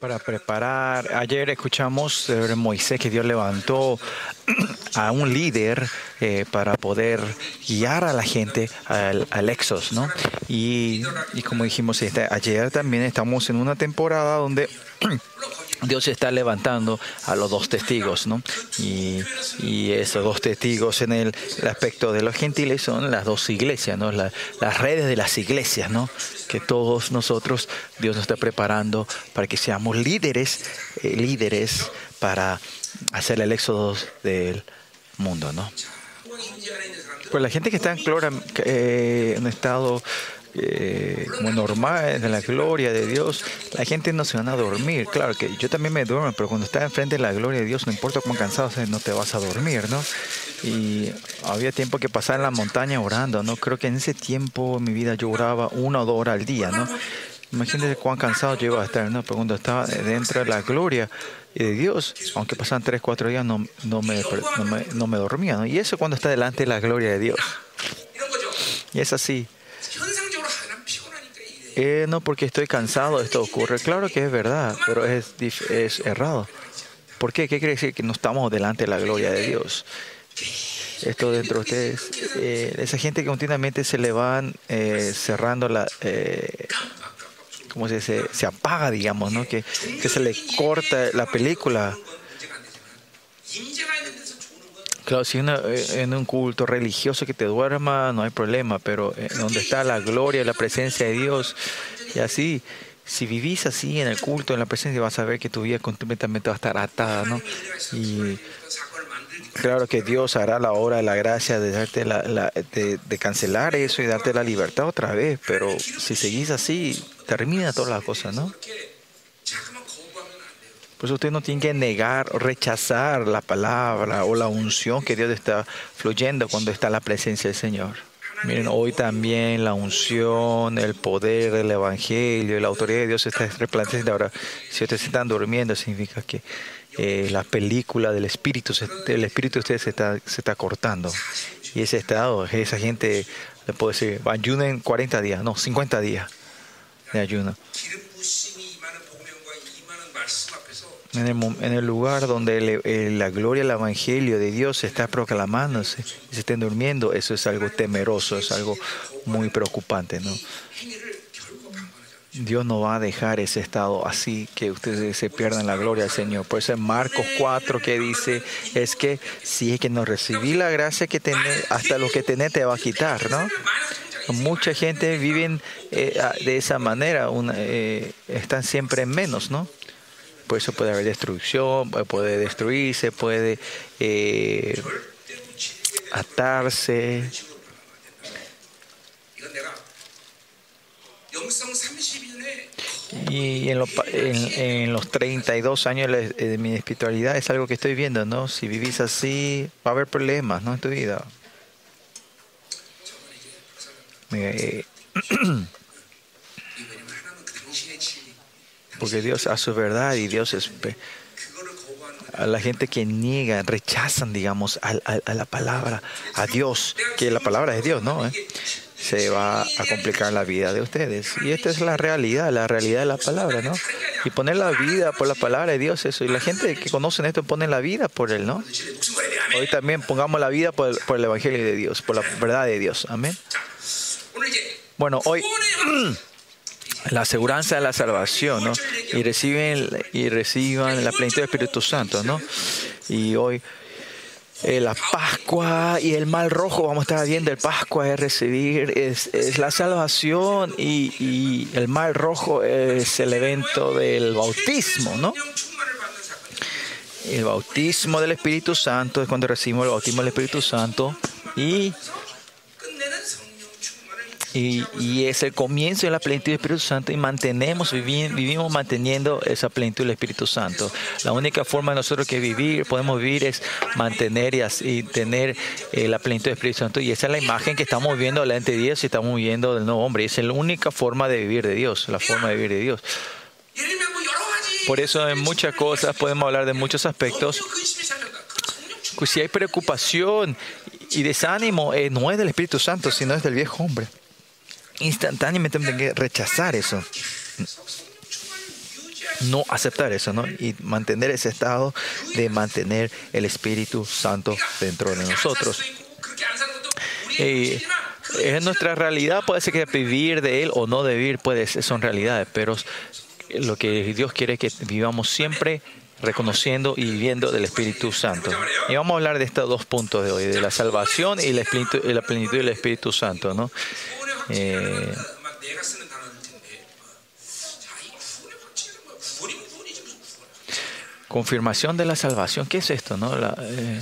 Para preparar, ayer escuchamos sobre Moisés que Dios levantó a un líder eh, para poder guiar a la gente al, al Exos, ¿no? Y, y como dijimos este, ayer también estamos en una temporada donde Dios está levantando a los dos testigos, ¿no? Y, esos dos testigos en el, el, aspecto de los gentiles son las dos iglesias, ¿no? La, las redes de las iglesias, ¿no? Que todos nosotros, Dios nos está preparando para que seamos líderes, eh, líderes para hacer el éxodo del mundo, ¿no? Pues la gente que está en, clora, eh, en estado eh, como normal, en la gloria de Dios, la gente no se van a dormir. Claro que yo también me duermo, pero cuando estás enfrente de la gloria de Dios, no importa cuán cansado seas, no te vas a dormir, ¿no? Y había tiempo que pasar en la montaña orando, ¿no? Creo que en ese tiempo en mi vida yo oraba una o dos horas al día, ¿no? Imagínate cuán cansado yo a estar, ¿no? Pero cuando estaba dentro de la gloria de Dios, aunque pasaban tres, cuatro días, no, no, me, no, me, no me dormía, ¿no? Y eso cuando está delante de la gloria de Dios. Y es así. Eh, no porque estoy cansado esto ocurre. Claro que es verdad, pero es, es errado. ¿Por qué? ¿Qué quiere decir? Que no estamos delante de la gloria de Dios. Esto dentro de ustedes, eh, esa gente que continuamente se le van eh, cerrando la... Eh, ¿Cómo se dice? Se apaga, digamos, ¿no? Que, que se le corta la película. Claro, si una, en un culto religioso que te duerma, no hay problema, pero en donde está la gloria, la presencia de Dios, y así, si vivís así en el culto, en la presencia, vas a ver que tu vida completamente va a estar atada, ¿no? Y claro que Dios hará la obra de la gracia de darte la, la de, de, cancelar eso y darte la libertad otra vez, pero si seguís así, termina todas las cosas, ¿no? Pues usted no tiene que negar o rechazar la palabra o la unción que Dios está fluyendo cuando está la presencia del Señor. Miren, hoy también la unción, el poder del Evangelio, la autoridad de Dios está resplandeciendo. Ahora, si ustedes están durmiendo, significa que eh, la película del Espíritu, el Espíritu de ustedes se está, se está cortando. Y ese estado, esa gente, le puedo decir, ayunen 40 días, no, 50 días de ayuno. En el, en el, lugar donde el, el, la gloria del Evangelio de Dios está proclamándose y se estén durmiendo, eso es algo temeroso, es algo muy preocupante. ¿no? Dios no va a dejar ese estado así que ustedes se pierdan la gloria del Señor. Por eso en Marcos 4 que dice es que si es que no recibí la gracia que tenés, hasta lo que tenés te va a quitar, ¿no? Mucha gente vive eh, de esa manera, una, eh, están siempre en menos, ¿no? Por eso puede haber destrucción, puede destruirse, puede eh, atarse. Y en, lo, en, en, los 32 años de mi espiritualidad es algo que estoy viendo, ¿no? Si vivís así, va a haber problemas, ¿no? En tu vida. Eh, porque Dios a su verdad y Dios es a la gente que niega, rechazan, digamos, a, la palabra, a Dios, que la palabra es Dios, ¿no? ¿Eh? Se va a complicar la vida de ustedes. Y esta es la realidad, la realidad de la palabra, ¿no? Y poner la vida por la palabra de Dios, eso. Y la gente que conocen esto pone la vida por Él, ¿no? Hoy también pongamos la vida por el Evangelio de Dios, por la verdad de Dios. Amén. Bueno, hoy la aseguranza de la salvación, ¿no? Y reciben y reciban la plenitud del Espíritu Santo, ¿no? Y hoy eh, la Pascua y el mal rojo, vamos a estar viendo, el Pascua es recibir, es, la salvación y, y, el mal rojo es el evento del bautismo, ¿no? El bautismo del Espíritu Santo es cuando recibimos el bautismo del Espíritu Santo y y, y, es el comienzo de la plenitud del Espíritu Santo y mantenemos, vivimos, vivimos manteniendo esa plenitud del Espíritu Santo. La única forma de nosotros que vivir, podemos vivir es mantener y, así, tener eh, la plenitud del Espíritu Santo. Y esa es la imagen que estamos viendo delante de Dios y estamos viendo del nuevo hombre. Y es la única forma de vivir de Dios, la forma de vivir de Dios. Por eso en muchas cosas podemos hablar de muchos aspectos. Pues si hay preocupación y desánimo, eh, no es del Espíritu Santo, sino es del viejo hombre instantáneamente tengo que rechazar eso. no aceptar eso, ¿no? Y mantener ese estado de mantener el Espíritu Santo dentro de nosotros. Y en nuestra realidad puede ser que vivir de Él o no vivir puede ser, son realidades, pero lo que Dios quiere es que vivamos siempre reconociendo y viviendo del Espíritu Santo. Y vamos a hablar de estos dos puntos de hoy, de la salvación y la plenitud del Espíritu Santo, ¿no? Confirmación de la salvación, ¿qué es esto, no? La, eh,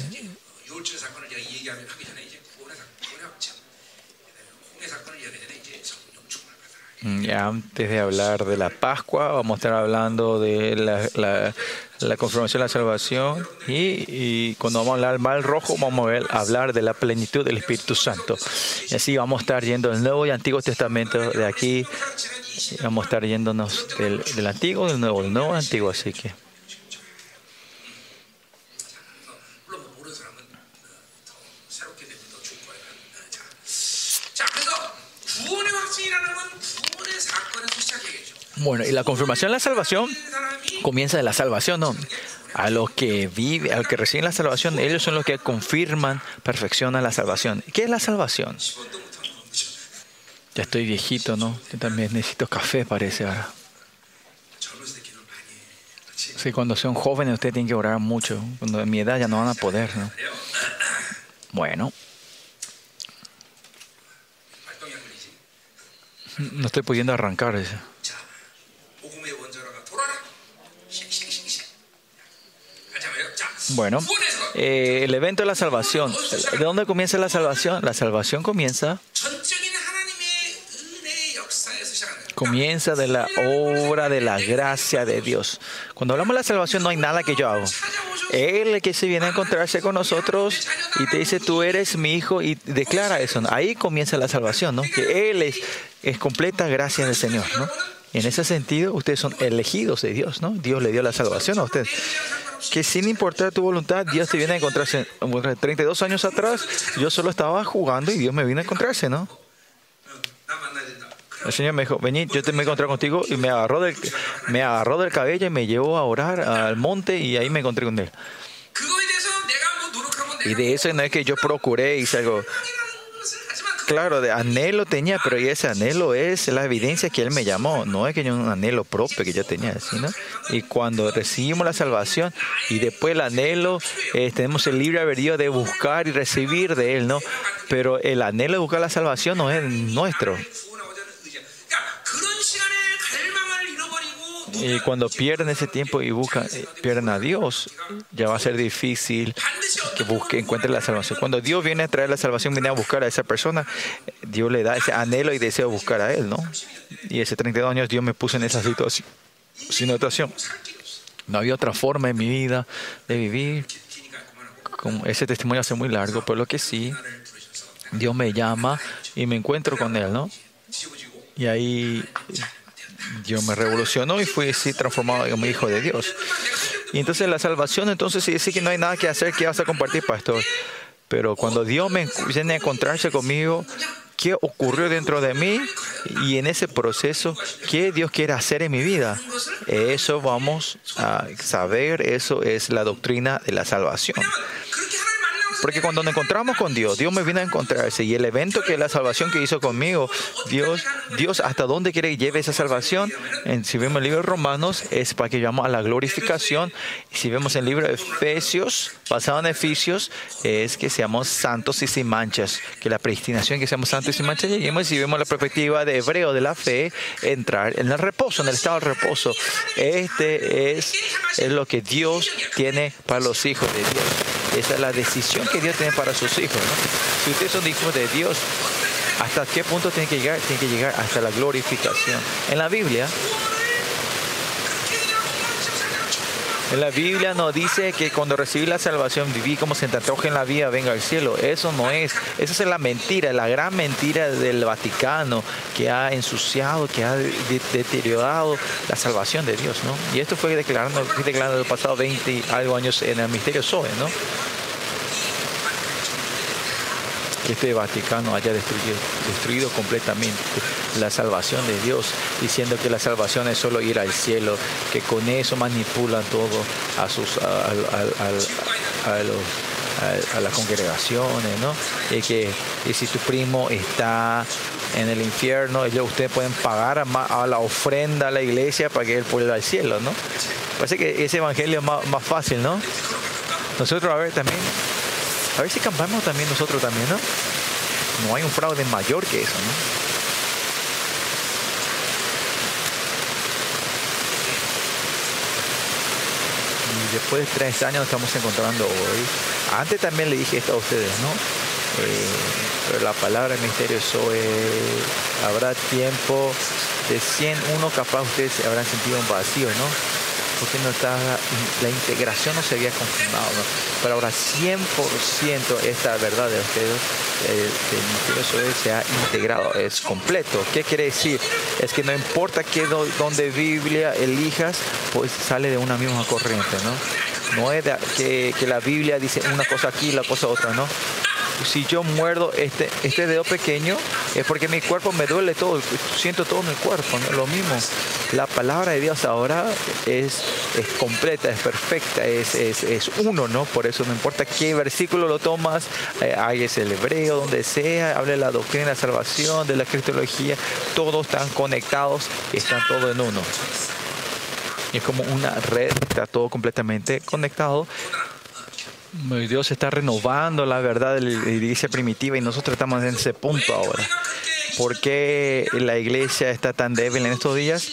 Ya antes de hablar de la Pascua, vamos a estar hablando de la, confirmación de la salvación y, y, cuando vamos a hablar del mal rojo, vamos a ver, hablar de la plenitud del Espíritu Santo. Y así vamos a estar yendo del Nuevo y Antiguo Testamento de aquí, vamos a estar yéndonos del, del Antiguo, del Nuevo, del Nuevo Antiguo, así que. Bueno, y la confirmación de la salvación comienza de la salvación, ¿no? A los que viven, a que reciben la salvación, ellos son los que confirman, perfeccionan la salvación. ¿Qué es la salvación? Ya estoy viejito, ¿no? Yo también necesito café, parece ahora. Sí, cuando son jóvenes ustedes tienen que orar mucho. Cuando en mi edad ya no van a poder, ¿no? Bueno. No estoy pudiendo arrancar eso. Bueno, eh, el evento de la salvación. ¿De dónde comienza la salvación? La salvación comienza comienza de la obra de la gracia de Dios. Cuando hablamos de la salvación no hay nada que yo hago. Él que se viene a encontrarse con nosotros y te dice, tú eres mi hijo y declara eso. Ahí comienza la salvación, ¿no? Que Él es, es completa gracia del Señor, ¿no? En ese sentido, ustedes son elegidos de Dios, ¿no? Dios le dio la salvación a ustedes que sin importar tu voluntad, Dios te viene a encontrarse. 32 años atrás, yo solo estaba jugando y Dios me vino a encontrarse, ¿no? El Señor me dijo, vení, yo te me encontré contigo y me agarró del, me agarró del cabello y me llevó a orar al monte y ahí me encontré con él. Y de eso no es que yo procuré y algo claro, de anhelo tenía, pero ese anhelo es la evidencia que Él me llamó. No es que yo un anhelo propio que yo tenía, ¿no? Y cuando recibimos la salvación y después el anhelo, eh, tenemos el libre albedrío de buscar y recibir de Él, ¿no? Pero el anhelo de buscar la salvación no es nuestro. Y cuando pierden ese tiempo y buscan, eh, pierden a Dios, ya va a ser difícil que busque, encuentre la salvación. Cuando Dios viene a traer la salvación, viene a buscar a esa persona, Dios le da ese anhelo y deseo buscar a Él, ¿no? Y ese 32 años Dios me puso en esa situación. situación. No había otra forma en mi vida de vivir. ese testimonio hace muy largo, pero lo que sí, Dios me llama y me encuentro con Él, ¿no? Y ahí Dios me revolucionó y fui así transformado un hijo de Dios. Y entonces la salvación, entonces sí, sí que no hay nada que hacer, ¿qué vas a compartir, pastor? Pero cuando Dios me viene a encontrarse conmigo, ¿qué ocurrió dentro de mí? Y en ese proceso, ¿qué Dios quiere hacer en mi vida? Eso vamos a saber, eso es la doctrina de la salvación. Porque cuando nos encontramos con Dios, Dios me viene a encontrarse y el evento que la salvación que hizo conmigo, Dios, Dios hasta dónde quiere que lleve esa salvación. Si vemos el libro de Romanos, es para que llamamos a la glorificación. Si vemos el libro de Efesios, basado en Efesios, es que seamos santos y sin manchas. Que la predestinación que seamos santos y sin manchas lleguemos. Y si vemos la perspectiva de hebreo de la fe, entrar en el reposo, en el estado de reposo. Este es, es lo que Dios tiene para los hijos de Dios. Esa es la decisión que Dios tiene para sus hijos. Si ustedes son hijos de Dios, ¿hasta qué punto tienen que llegar? Tienen que llegar hasta la glorificación. En la Biblia, en la Biblia nos dice que cuando recibí la salvación viví como se te en la vida, venga al cielo. Eso no es. Esa es la mentira, la gran mentira del Vaticano que ha ensuciado, que ha deteriorado la salvación de Dios, ¿no? Y esto fue declarando, declarando el pasado 20 algo años en el misterio Zoe, ¿no? Este Vaticano haya destruido, destruido completamente la salvación de Dios, diciendo que la salvación es solo ir al cielo, que con eso manipulan todo a sus a, las congregaciones, ¿no? Y que y si tu primo está en el infierno, ellos ustedes pueden pagar a, la ofrenda a la iglesia para que él pueda ir al cielo, ¿no? Parece que ese evangelio es más, más fácil, ¿no? Nosotros, a ver, también a ver si cambiamos también nosotros también, ¿no? No hay un fraude mayor que eso, ¿no? Después de tres años estamos encontrando hoy. Antes también le dije esto a ustedes, ¿no? Eh, pero la palabra del misterio es habrá tiempo de 100, uno capaz ustedes habrán sentido un vacío, ¿no? Porque no está, la integración no se había confirmado. Pero ahora 100% esta verdad de ustedes, eh, se ha integrado, es completo. ¿Qué quiere decir? Es que no importa qué donde Biblia elijas, pues sale de una misma corriente, ¿no? No es que, que la Biblia dice una cosa aquí y la cosa otra, ¿no? Si yo muerdo este, este dedo pequeño, es porque mi cuerpo me duele todo, siento todo en el cuerpo, ¿no? lo mismo. La palabra de Dios ahora es, es completa, es perfecta, es, es, uno, ¿no? Por eso no importa qué versículo lo tomas, eh, ahí es el hebreo, donde sea, hable de la doctrina de la salvación, de la cristología, todos están conectados, están todos en uno. Es como una red, está todo completamente conectado Dios está renovando la verdad de la iglesia primitiva y nosotros estamos en ese punto ahora. ¿Por qué la iglesia está tan débil en estos días?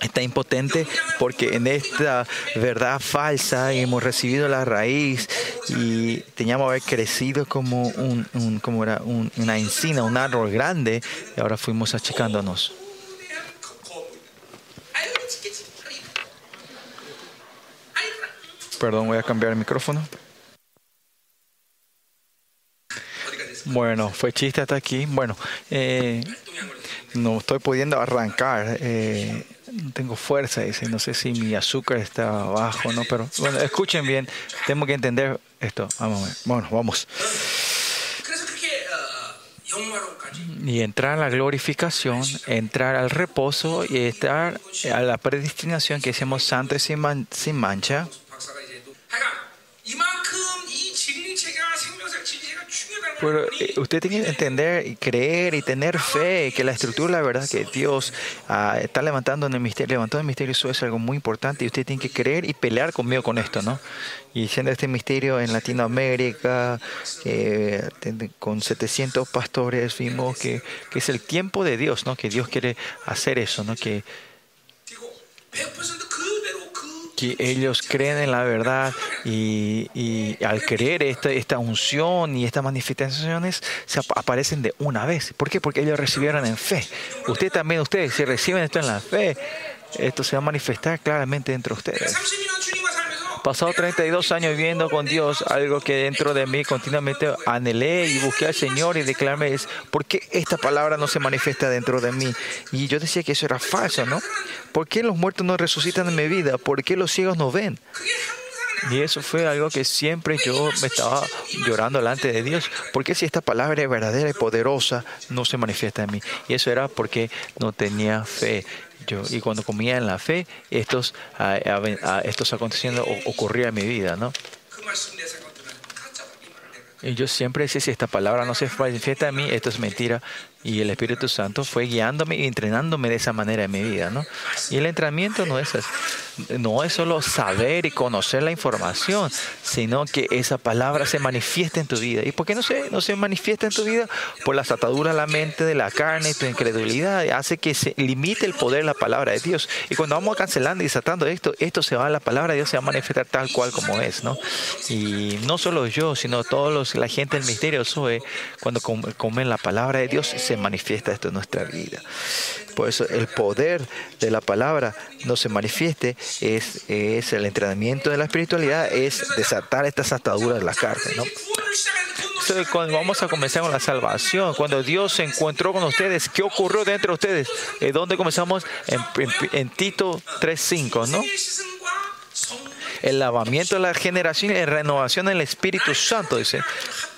Está impotente porque en esta verdad falsa hemos recibido la raíz y teníamos haber crecido como, un, como era una encina, un árbol grande y ahora fuimos achicándonos. Perdón, voy a cambiar el micrófono. Bueno, fue chiste hasta aquí. Bueno, eh, no estoy pudiendo arrancar. Eh, no tengo fuerza, dice. No sé si mi azúcar está bajo, ¿no? Pero bueno, escuchen bien. Tengo que entender esto. Vamos a ver. Bueno, vamos. Y entrar a la glorificación, entrar al reposo y estar a la predestinación que hacemos santos sin, sin mancha. Pero eh, usted tiene que entender y creer y tener fe que la estructura, la verdad, que Dios ah, está levantando en el misterio, levantando el misterio, eso es algo muy importante y usted tiene que creer y pelear conmigo con esto, ¿no? Y siendo este misterio en Latinoamérica, con 700 pastores, vimos que, que, es el tiempo de Dios, ¿no? Que Dios quiere hacer eso, ¿no? Que que ellos creen en la verdad y, al creer esta, esta unción y estas manifestaciones se aparecen de una vez. ¿Por qué? Porque ellos recibieron en fe. Usted también, ustedes, si reciben esto en la fe, esto se va a manifestar claramente entre ustedes. Pasado 32 años viviendo con Dios, algo que dentro de mí continuamente anhelé y busqué al Señor y declaré es, ¿por qué esta palabra no se manifiesta dentro de mí? Y yo decía que eso era falso, ¿no? ¿Por qué los muertos no resucitan en mi vida? ¿Por qué los ciegos no ven? Y eso fue algo que siempre yo me estaba llorando delante de Dios. ¿Por qué si esta palabra es verdadera y poderosa no se manifiesta en mí? Y eso era porque no tenía fe y cuando comía en la fe, estos, ah, ah, estos aconteciendo ocurría en mi vida, ¿no? Y yo siempre decía, si esta palabra no se manifiesta en mí, esto es mentira. Y el Espíritu Santo fue guiándome y entrenándome de esa manera en mi vida, ¿no? Y el entrenamiento no es, no es solo saber y conocer la información, sino que esa palabra se manifiesta en tu vida. ¿Y por qué no se, no se manifiesta en tu vida? Por las ataduras a la mente de la carne y tu incredulidad. Hace que se limite el poder de la palabra de Dios. Y cuando vamos cancelando y desatando esto, esto se va, la palabra de Dios se va a manifestar tal cual como es, ¿no? Y no solo yo, sino todos los, la gente del misterio Zoe, cuando comen la palabra de Dios, se manifiesta esto en nuestra vida. Por eso el poder de la palabra no se manifieste, es, es el entrenamiento de la espiritualidad, es desatar estas ataduras de la carne. ¿no? cuando vamos a comenzar con la salvación, cuando Dios se encontró con ustedes, ¿qué ocurrió dentro de ustedes? ¿De dónde comenzamos? En, en, en Tito 3.5, ¿no? El lavamiento de la generación y renovación del Espíritu Santo, dice.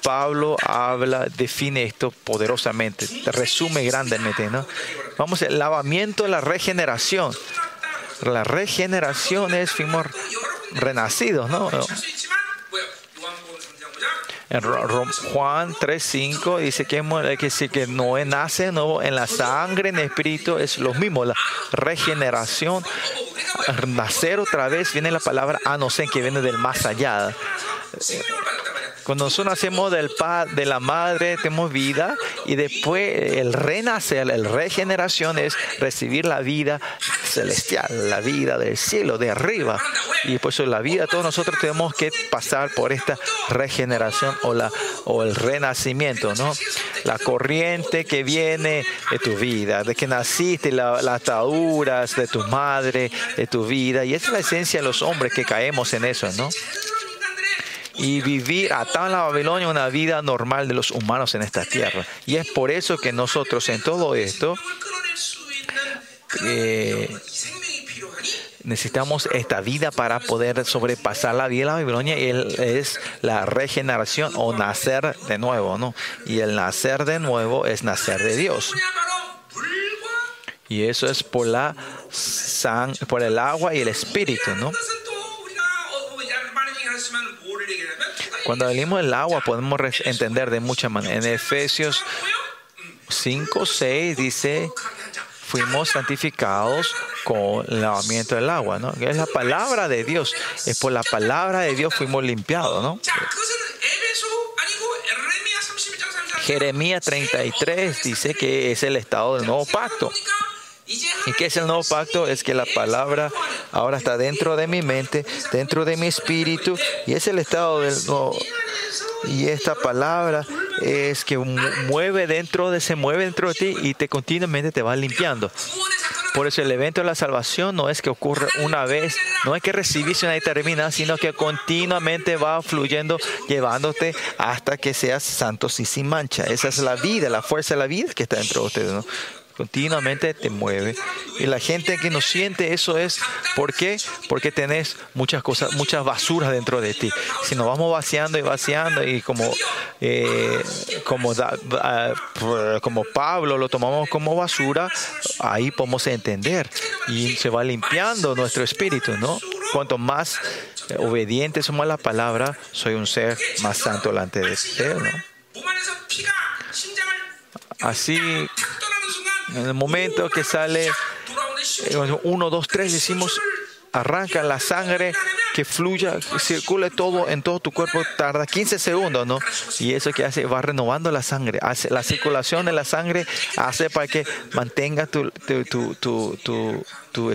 Pablo habla, define esto poderosamente, resume grandemente, ¿no? Vamos, el lavamiento, la regeneración. La regeneración es, fuimos renacidos, ¿no? Juan 3.5 dice que, que, que no nace nuevo en la sangre, en el espíritu, es lo mismo, la regeneración, nacer otra vez, viene la palabra anosen que viene del más allá. Cuando nosotros nacemos del padre, de la madre, tenemos vida y después el renacer, el regeneración es recibir la vida celestial, la vida del cielo, de arriba. Y por eso la vida, todos nosotros tenemos que pasar por esta regeneración o, la, o el renacimiento, ¿no? La corriente que viene de tu vida, de que naciste, las ataduras de tu madre, de tu vida. Y esa es la esencia de los hombres que caemos en eso, ¿no? Y vivir atado en la Babilonia una vida normal de los humanos en esta tierra. Y es por eso que nosotros en todo esto eh, necesitamos esta vida para poder sobrepasar la vida de la Babilonia y es la regeneración o nacer de nuevo, ¿no? Y el nacer de nuevo es nacer de Dios. Y eso es por la por el agua y el espíritu, ¿no? Cuando venimos del agua podemos entender de muchas maneras. En Efesios 5, 6 dice, fuimos santificados con el lavamiento del agua, ¿no? es la palabra de Dios. Es por la palabra de Dios fuimos limpiados, ¿no? Jeremías 33 dice que es el estado del nuevo pacto. ¿Y qué es el nuevo pacto? Es que la palabra ahora está dentro de mi mente, dentro de mi espíritu, y es el estado del nuevo. Y esta palabra es que mueve dentro de, se mueve dentro de ti y te continuamente te va limpiando. Por eso el evento de la salvación no es que ocurre una vez, no es que recibiste una y termina, sino que continuamente va fluyendo, llevándote hasta que seas santos y sin mancha. Esa es la vida, la fuerza de la vida que está dentro de ustedes. ¿no? Continuamente te mueve. Y la gente que no siente eso es. Porque tenés muchas cosas, muchas basuras dentro de ti. Si nos vamos vaciando y vaciando y como, eh, como, como Pablo lo tomamos como basura, ahí podemos entender y se va limpiando nuestro espíritu, ¿no? Cuanto más obedientes somos a la palabra, soy un ser más santo delante de Él, ¿no? Así en el momento que sale 1, 2, 3, decimos, arranca la sangre, que fluya, que circule todo en todo tu cuerpo, tarda 15 segundos, ¿no? Y eso que hace, va renovando la sangre. Hace, la circulación de la sangre hace para que mantenga tu, tu, tu, tu, tu, tu,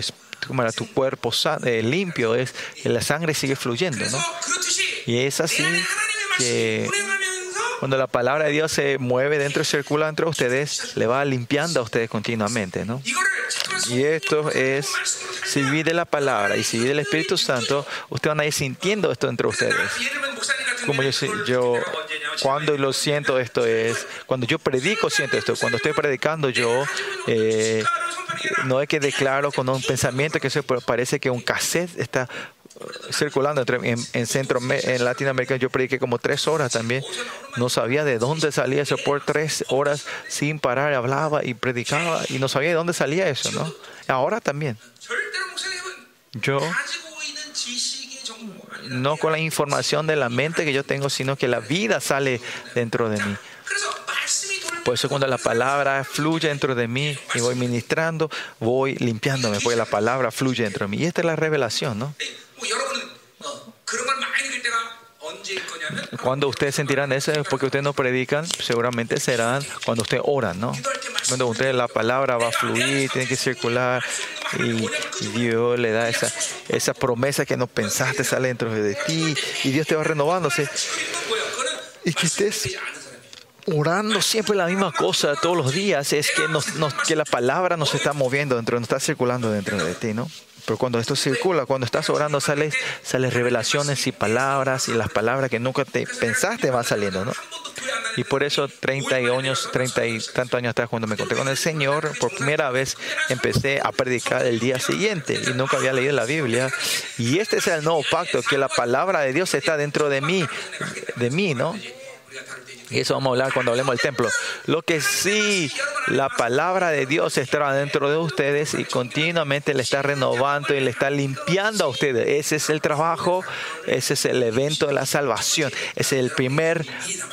tu cuerpo eh, limpio, es, la sangre sigue fluyendo, ¿no? Y es así que cuando la palabra de Dios se mueve dentro y circula entre ustedes, le va limpiando a ustedes continuamente, ¿no? Y esto es, si vive la palabra y si vive el Espíritu Santo, ustedes van a ir sintiendo esto entre ustedes. Como yo, yo cuando lo siento esto es, cuando yo predico siento esto, cuando estoy predicando yo, eh, no es que declaro con un pensamiento que se parece que un cassette está circulando entre, en, centro en Latinoamérica. Yo prediqué como tres horas también. No sabía de dónde salía eso. Por tres horas sin parar hablaba y predicaba y no sabía de dónde salía eso no ahora también. Yo no con la información de la mente que yo tengo sino que la vida sale dentro de mí. Por eso cuando la palabra fluye dentro de mí y voy ministrando, voy limpiándome, porque la palabra fluye dentro de mí. Y esta es la revelación, ¿no? Cuando ustedes sentirán eso es porque ustedes no predican, seguramente serán cuando ustedes oran, ¿no? Cuando ustedes la palabra va a fluir, tiene que circular y, Dios le da esa, esa promesa que no pensaste sale dentro de ti y Dios te va renovándose. Y que estés orando siempre la misma cosa todos los días es que, nos, que la palabra nos está moviendo dentro, nos está circulando dentro de ti, ¿no? Pero cuando esto circula, cuando estás orando, sales, sales revelaciones y palabras y las palabras que nunca te pensaste van saliendo, ¿no? Y por eso 30 años, 30 y tantos años atrás, cuando me encontré con el Señor, por primera vez empecé a predicar el día siguiente y nunca había leído la Biblia. Y este es el nuevo pacto, que la palabra de Dios está dentro de mí, de mí, ¿no? Y eso vamos a hablar cuando hablemos del templo. Lo que sí, la palabra de Dios está dentro de ustedes y continuamente le está renovando y le está limpiando a ustedes. Ese es el trabajo, ese es el evento de la salvación. Ese es el primer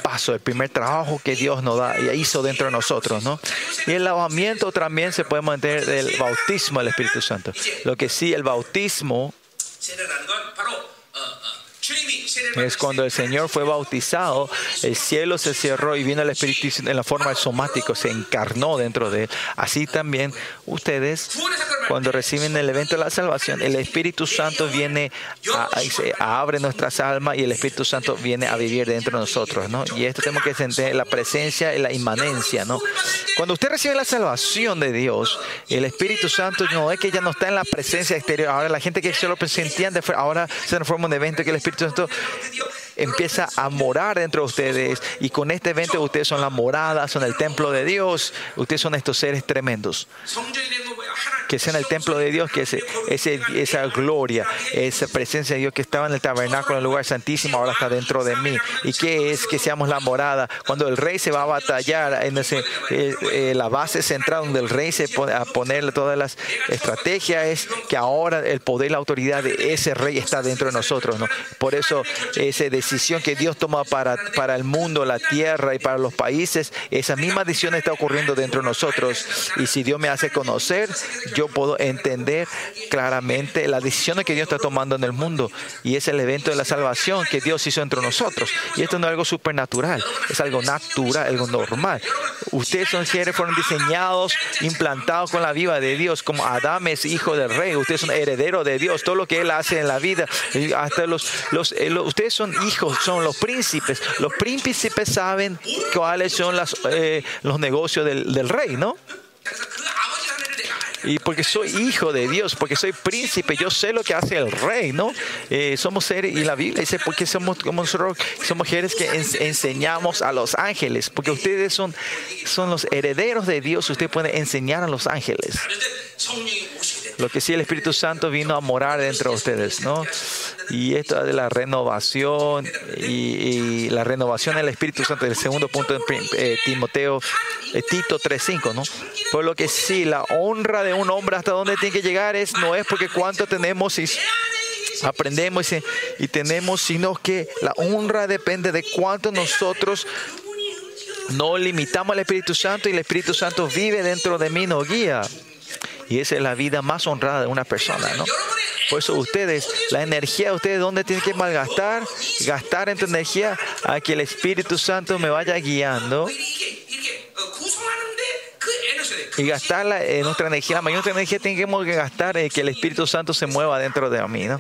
paso, el primer trabajo que Dios nos da y hizo dentro de nosotros. ¿no? Y el lavamiento también se puede mantener del bautismo del Espíritu Santo. Lo que sí, el bautismo es cuando el Señor fue bautizado, el cielo se cerró y vino el Espíritu en la forma de somático, se encarnó dentro de él. Así también ustedes, cuando reciben el evento de la salvación, el Espíritu Santo viene, a, abre nuestras almas y el Espíritu Santo viene a vivir dentro de nosotros. ¿no? Y esto tenemos que sentir la presencia y la inmanencia. ¿no? Cuando usted recibe la salvación de Dios, el Espíritu Santo no es que ya no está en la presencia exterior. Ahora la gente que solo sentían, de, ahora se transforma en un evento que el Espíritu Empieza a morar dentro de ustedes. Y con este evento ustedes son la morada, son el templo de Dios, ustedes son estos seres tremendos que sea en el templo de Dios, que ese, esa gloria, esa presencia de Dios que estaba en el tabernáculo, en el lugar santísimo, ahora está dentro de mí. ¿Y qué es que seamos la morada? Cuando el rey se va a batallar, en ese, eh, eh, la base central donde el rey se pone a ponerle todas las estrategias, es que ahora el poder la autoridad de ese rey está dentro de nosotros. ¿no? Por eso esa decisión que Dios toma para, para el mundo, la tierra y para los países, esa misma decisión está ocurriendo dentro de nosotros. Y si Dios me hace conocer, yo puedo entender claramente las decisiones que Dios está tomando en el mundo. Y es el evento de la salvación que Dios hizo entre nosotros. Y esto no es algo supernatural, es algo natural, algo normal. Ustedes son seres, fueron diseñados, implantados con la vida de Dios, como Adán es hijo del rey. Ustedes son herederos de Dios, todo lo que Él hace en la vida. Hasta los, eh, ustedes son hijos, son los príncipes. Los príncipes saben cuáles son las, eh, los negocios del, del rey, ¿no? Y porque soy hijo de Dios, porque soy príncipe, yo sé lo que hace el rey, ¿no? Eh, somos seres, y la Biblia dice, porque somos como somos mujeres que enseñamos a los ángeles, porque ustedes son, son los herederos de Dios, usted puede enseñar a los ángeles. Lo que sí el Espíritu Santo vino a morar dentro de ustedes, ¿no? Y esto de la renovación y, la renovación del Espíritu Santo, el segundo punto de eh, Timoteo, eh, Tito 3.5, ¿no? Por lo que sí, la honra de un hombre hasta donde tiene que llegar es no es porque cuánto tenemos y aprendemos y, y tenemos, sino que la honra depende de cuánto nosotros no limitamos al Espíritu Santo y el Espíritu Santo vive dentro de mí, nos guía. Y esa es la vida más honrada de una persona, ¿no? Por eso ustedes, la energía de ustedes, ¿dónde tienen que malgastar? Gastar en tu energía a que el Espíritu Santo me vaya guiando y gastarla en nuestra energía. La mayor energía tenemos que gastar en que el Espíritu Santo se mueva dentro de mí, ¿no?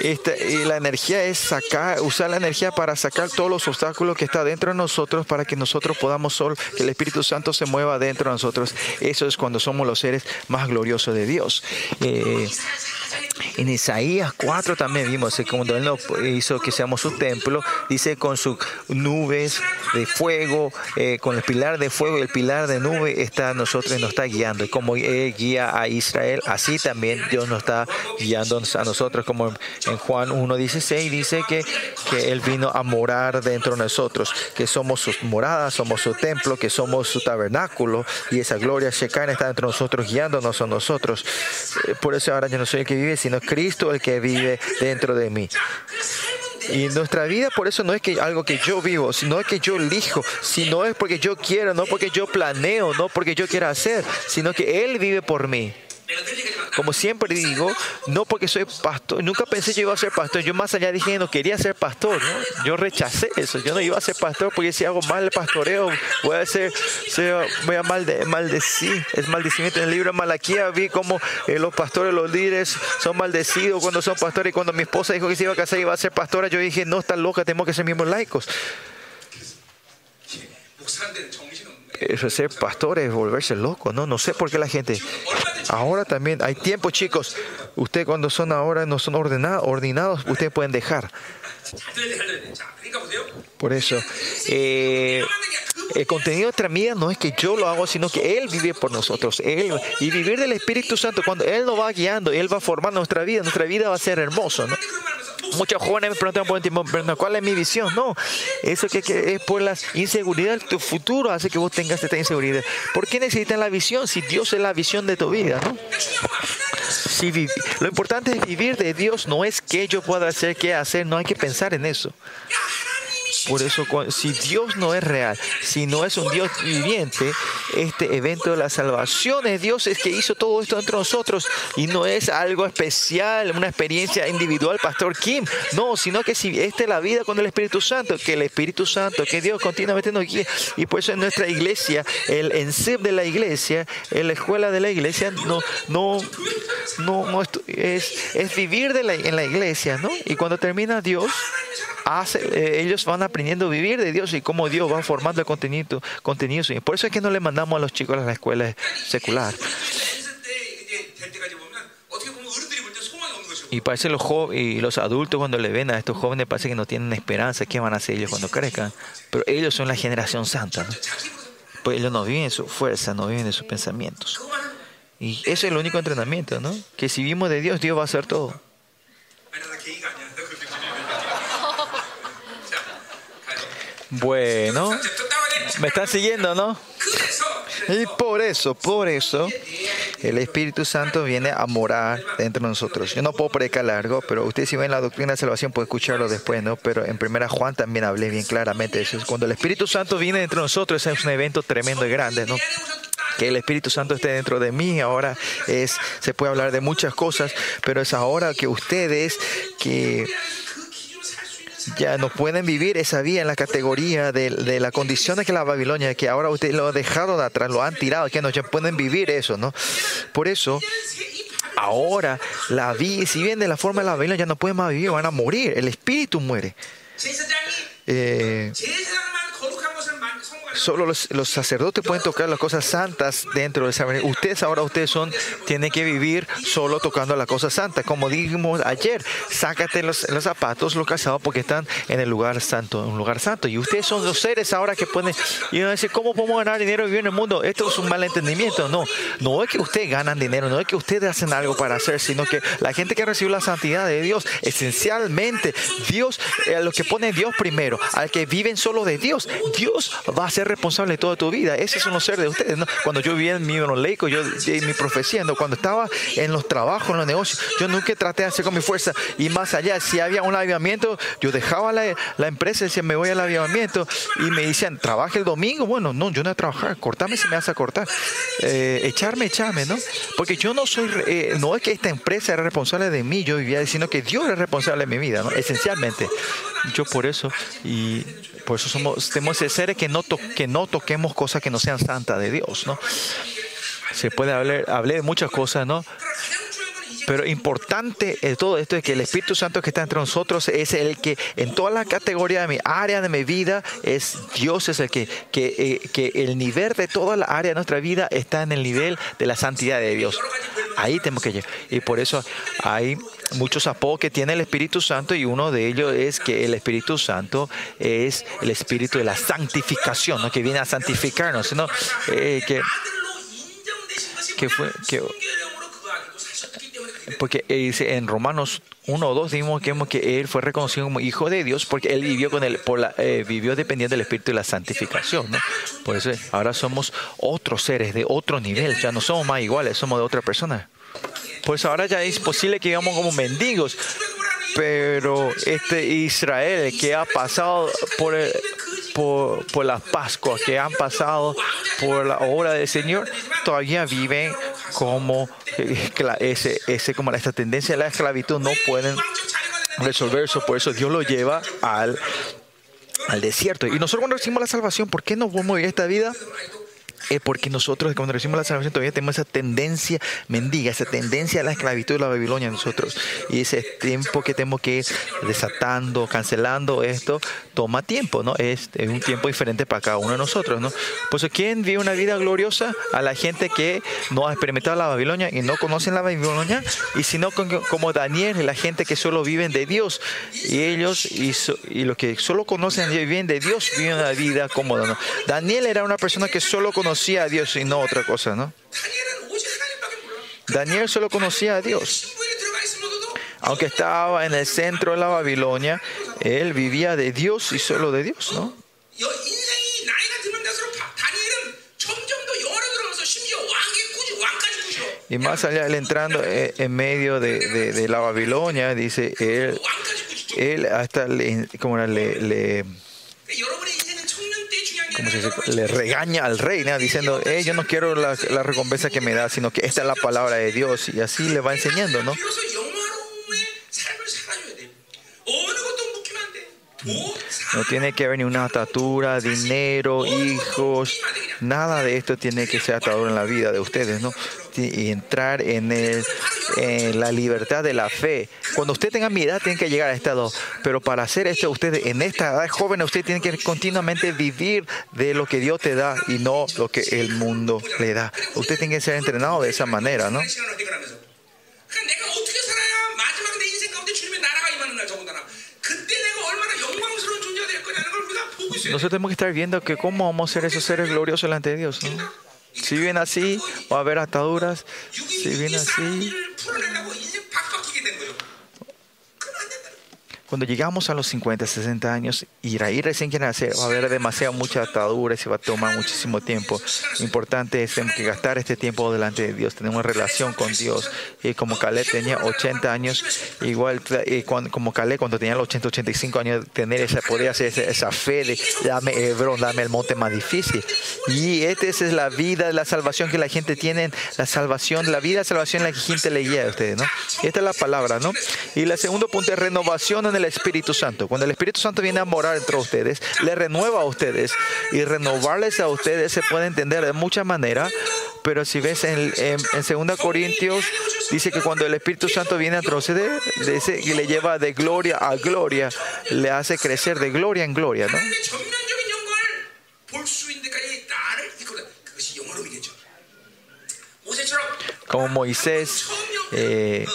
y la energía es sacar, usar la energía para sacar todos los obstáculos que está dentro de nosotros para que nosotros podamos solo, que el Espíritu Santo se mueva dentro de nosotros. Eso es cuando somos los seres más gloriosos de Dios. Eh, en Isaías 4 también vimos que cuando Él nos hizo que seamos su templo, dice con sus nubes de fuego, eh, con el pilar de fuego y el pilar de nube está nosotros nos está guiando. Y como Él guía a Israel, así también Dios nos está guiando a nosotros, como en Juan 1.16 dice que, que Él vino a morar dentro de nosotros, que somos sus moradas, somos su templo, que somos su tabernáculo y esa gloria Shekinah está dentro de nosotros, guiándonos a nosotros. Eh, por eso ahora yo no soy el que vive, sino Cristo el que vive dentro de mí. Y nuestra vida por eso no es que algo que yo vivo, sino que yo elijo, sino es porque yo quiero, no porque yo planeo, no porque yo quiera hacer, sino que Él vive por mí. Como siempre digo, no porque soy pastor, nunca pensé que iba a ser pastor. Yo más allá dije, no quería ser pastor, ¿no? Yo rechacé eso. Yo no iba a ser pastor porque si hago mal el pastoreo, voy a ser, voy a malde, maldecir. Es maldecimiento. En el libro de Malaquía vi como eh, los pastores, los líderes son maldecidos cuando son pastores. Y cuando mi esposa dijo que se iba a casar y iba a ser pastora, yo dije, no, está loca, tenemos que ser mismos laicos. Ser pastor es volverse loco, ¿no? No sé por qué la gente. Ahora también hay tiempo, chicos. Ustedes cuando son ahora no son ordenados, ordenados ustedes pueden dejar. Por eso, eh, el contenido de nuestra vida no es que yo lo hago, sino que Él vive por nosotros. Él, y vivir del Espíritu Santo, cuando Él nos va guiando, Él va formando nuestra vida, nuestra vida va a ser hermosa. ¿no? Muchos jóvenes me preguntan por el tiempo, pero ¿cuál es mi visión? No, eso que, que es por las inseguridades de tu futuro hace que vos tengas esta inseguridad. ¿Por qué necesitas la visión si Dios es la visión de tu vida? ¿no? Si vi- lo importante es vivir de Dios, no es qué yo pueda hacer, qué hacer, no hay que pensar en eso. Por eso, si Dios no es real, si no es un Dios viviente, este evento de la salvación es Dios es que hizo todo esto entre nosotros y no es algo especial, una experiencia individual, Pastor Kim. No, sino que si esta es la vida con el Espíritu Santo, que el Espíritu Santo, que Dios continuamente nos guíe. Y por eso en nuestra iglesia, el ENSEP de la iglesia, en la escuela de la iglesia, no, no, no, no es, vivir en la iglesia, ¿no? Y cuando termina Dios, eh, ellos van aprendiendo a vivir de Dios y cómo Dios va formando el contenido, contenido. Por eso es que no le mandamos a los chicos a la escuela secular. Y parece los y los adultos cuando le ven a estos jóvenes parece que no tienen esperanza, ¿qué van a hacer ellos cuando crezcan? Pero ellos son la generación santa, ¿no? Pues ellos no viven de su fuerza, no viven de sus pensamientos. Y ese es el único entrenamiento, ¿no? Que si vimos de Dios, Dios va a hacer todo. Bueno, me están siguiendo, ¿no? Y por eso, por eso, el Espíritu Santo viene a morar dentro de nosotros. Yo no puedo predicar largo, pero ustedes si ven la doctrina de salvación pueden escucharlo después, ¿no? Pero en primera Juan también hablé bien claramente de eso. Cuando el Espíritu Santo viene dentro de nosotros, es un evento tremendo y grande, ¿no? que el Espíritu Santo esté dentro de mí. Ahora es, se puede hablar de muchas cosas, pero es ahora que ustedes que ya no pueden vivir esa vida en la categoría de, de las condiciones que la Babilonia, que ahora ustedes lo dejaron atrás, lo han tirado, que no ya pueden vivir eso, ¿no? Por eso, ahora, la vida, si bien de la forma de la Babilonia ya no pueden más vivir, van a morir, el espíritu muere. Eh, Solo los, sacerdotes pueden tocar las cosas santas dentro de esa Ustedes ahora, ustedes son, tienen que vivir solo tocando las cosas santas. Como dijimos ayer, sácate los, los zapatos, los casados, porque están en el lugar santo, un lugar santo. Y ustedes son los seres ahora que pueden, y a decir, ¿cómo podemos ganar dinero y vivir en el mundo? Esto es un malentendimiento. No, no es que ustedes ganan dinero, no es que ustedes hacen algo para hacer, sino que la gente que recibe la santidad de Dios, esencialmente, Dios, eh, los que ponen Dios primero, al que viven solo de Dios, Dios va a ser responsable de toda tu vida. Ese es un ser de ustedes. ¿no? Cuando yo vivía en mi leico, yo en mi profecía, cuando estaba en los trabajos, en los negocios, yo nunca traté de hacer con mi fuerza. Y más allá, si había un avivamiento, yo dejaba la, empresa y decía, me voy al avivamiento. Y me decían, ¿trabaja el domingo? Bueno, no, yo no voy a trabajar. Cortame si me vas a cortar. Eh, echarme, echarme, ¿no? Porque yo no soy, eh, no es que esta empresa era responsable de mí, yo vivía diciendo que Dios es responsable de mi vida, ¿no? Esencialmente. Yo por eso, y por eso somos, tenemos que ser que no, to- que no toquemos cosas que no sean santas de Dios, ¿no? Se puede hablar, hablé de muchas cosas, ¿no? Pero importante de todo esto es que el Espíritu Santo que está entre nosotros es el que en toda la categoría de mi área de mi vida es Dios, es el que, que, eh, que el nivel de toda la área de nuestra vida está en el nivel de la santidad de Dios. Ahí tenemos que llegar. Y por eso hay muchos apodos que tiene el Espíritu Santo y uno de ellos es que el Espíritu Santo es el Espíritu de la santificación, ¿no? que viene a santificarnos, sino eh, que, fue... Que, porque eh, dice en Romanos 1 o 2 dimos que, que él fue reconocido como hijo de Dios porque él vivió con la, eh, vivió dependiendo del espíritu de la santificación, ¿no? Por eso ahora somos otros seres de otro nivel, ya no somos más iguales, somos de otra persona. Por eso ahora ya es posible que vivamos como mendigos, pero este Israel que ha pasado por, el- por, las Pascuas, que han pasado por la obra del Señor, todavía viven como, eh, ese, como esta tendencia a la esclavitud, no pueden resolver eso. Por eso Dios lo lleva al, al desierto. Y nosotros cuando recibimos la salvación, ¿por qué no podemos vivir esta vida? Es porque nosotros cuando recibimos la salvación todavía tenemos esa tendencia mendiga, esa tendencia a la esclavitud de la Babilonia en nosotros. Y ese tiempo que tenemos que ir desatando, cancelando esto, toma tiempo, ¿no? Es, es un tiempo diferente para cada uno de nosotros, ¿no? Por eso, ¿quién vive una vida gloriosa? A la gente que no ha experimentado la Babilonia y no conocen la Babilonia, y sino como Daniel, la gente que solo viven de Dios. Y ellos, y, so- y los que solo conocen y viven de Dios, viven una vida cómoda, ¿no? Daniel era una persona que solo conocía conocía a Dios y no otra cosa, ¿no? Daniel solo conocía a Dios. Aunque estaba en el centro de la Babilonia, él vivía de Dios y solo de Dios, ¿no? Y más allá, él entrando eh, en medio de, la Babilonia, dice, él, él hasta como le como se le regaña al rey, diciendo, eh, yo no quiero la, la recompensa que me da, sino que esta es la palabra de Dios. Y así le va enseñando, ¿no? No tiene que haber ni una atatura, dinero, hijos, nada de esto tiene que ser atadura en la vida de ustedes, ¿no? Y entrar en, la libertad de la fe. Cuando usted tenga mi edad, tiene que llegar a estado. Pero para hacer esto, ustedes en esta edad joven, usted tiene que continuamente vivir de lo que Dios te da y no lo que el mundo le da. Usted tiene que ser entrenado de esa manera, ¿no? Nosotros tenemos que estar viendo que cómo vamos a ser esos seres gloriosos delante de Dios. ¿no? Si viene así, va a haber ataduras. Si viene así, cuando llegamos a los 50, 60 años, ir ahí recién quieren hacer, va a haber demasiado mucha atadura y se va a tomar muchísimo tiempo. Importante es que gastar este tiempo delante de Dios, tener una relación con Dios. Y como Caleb tenía 80 años, igual y cuando- como Caleb cuando tenía los 80, 85 años, tener esa, poder hacer esa, esa fe de dame Hebrón, dame el monte más difícil. Y esta es la vida, la salvación que la gente tiene, la salvación, la vida, la salvación la que gente le guía a ustedes, ¿no? Esta es la palabra, ¿no? Y el segundo punto es renovación en el Espíritu Santo. Cuando el Espíritu Santo viene a morar entre ustedes, le renueva a ustedes. Y renovarles a ustedes se puede entender de muchas maneras, pero si ves en, en, 2 Corintios, dice que cuando el Espíritu Santo viene a ustedes, dice, y le lleva de gloria a gloria, le hace crecer de gloria en gloria, ¿no? Como Moisés, eh,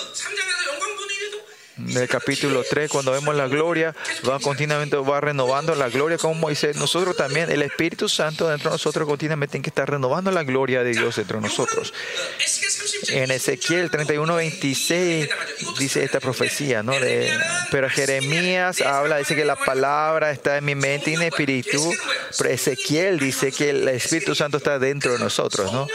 del capítulo 3, cuando vemos la gloria, va continuamente va renovando la gloria como Moisés. Nosotros también, el Espíritu Santo dentro de nosotros continuamente tiene que estar renovando la gloria de Dios dentro de nosotros. En Ezequiel 31, 26 dice esta profecía, ¿no? De, pero Jeremías habla, dice que la palabra está en mi mente y en el espíritu, pero Ezequiel dice que el Espíritu Santo está dentro de nosotros, ¿no?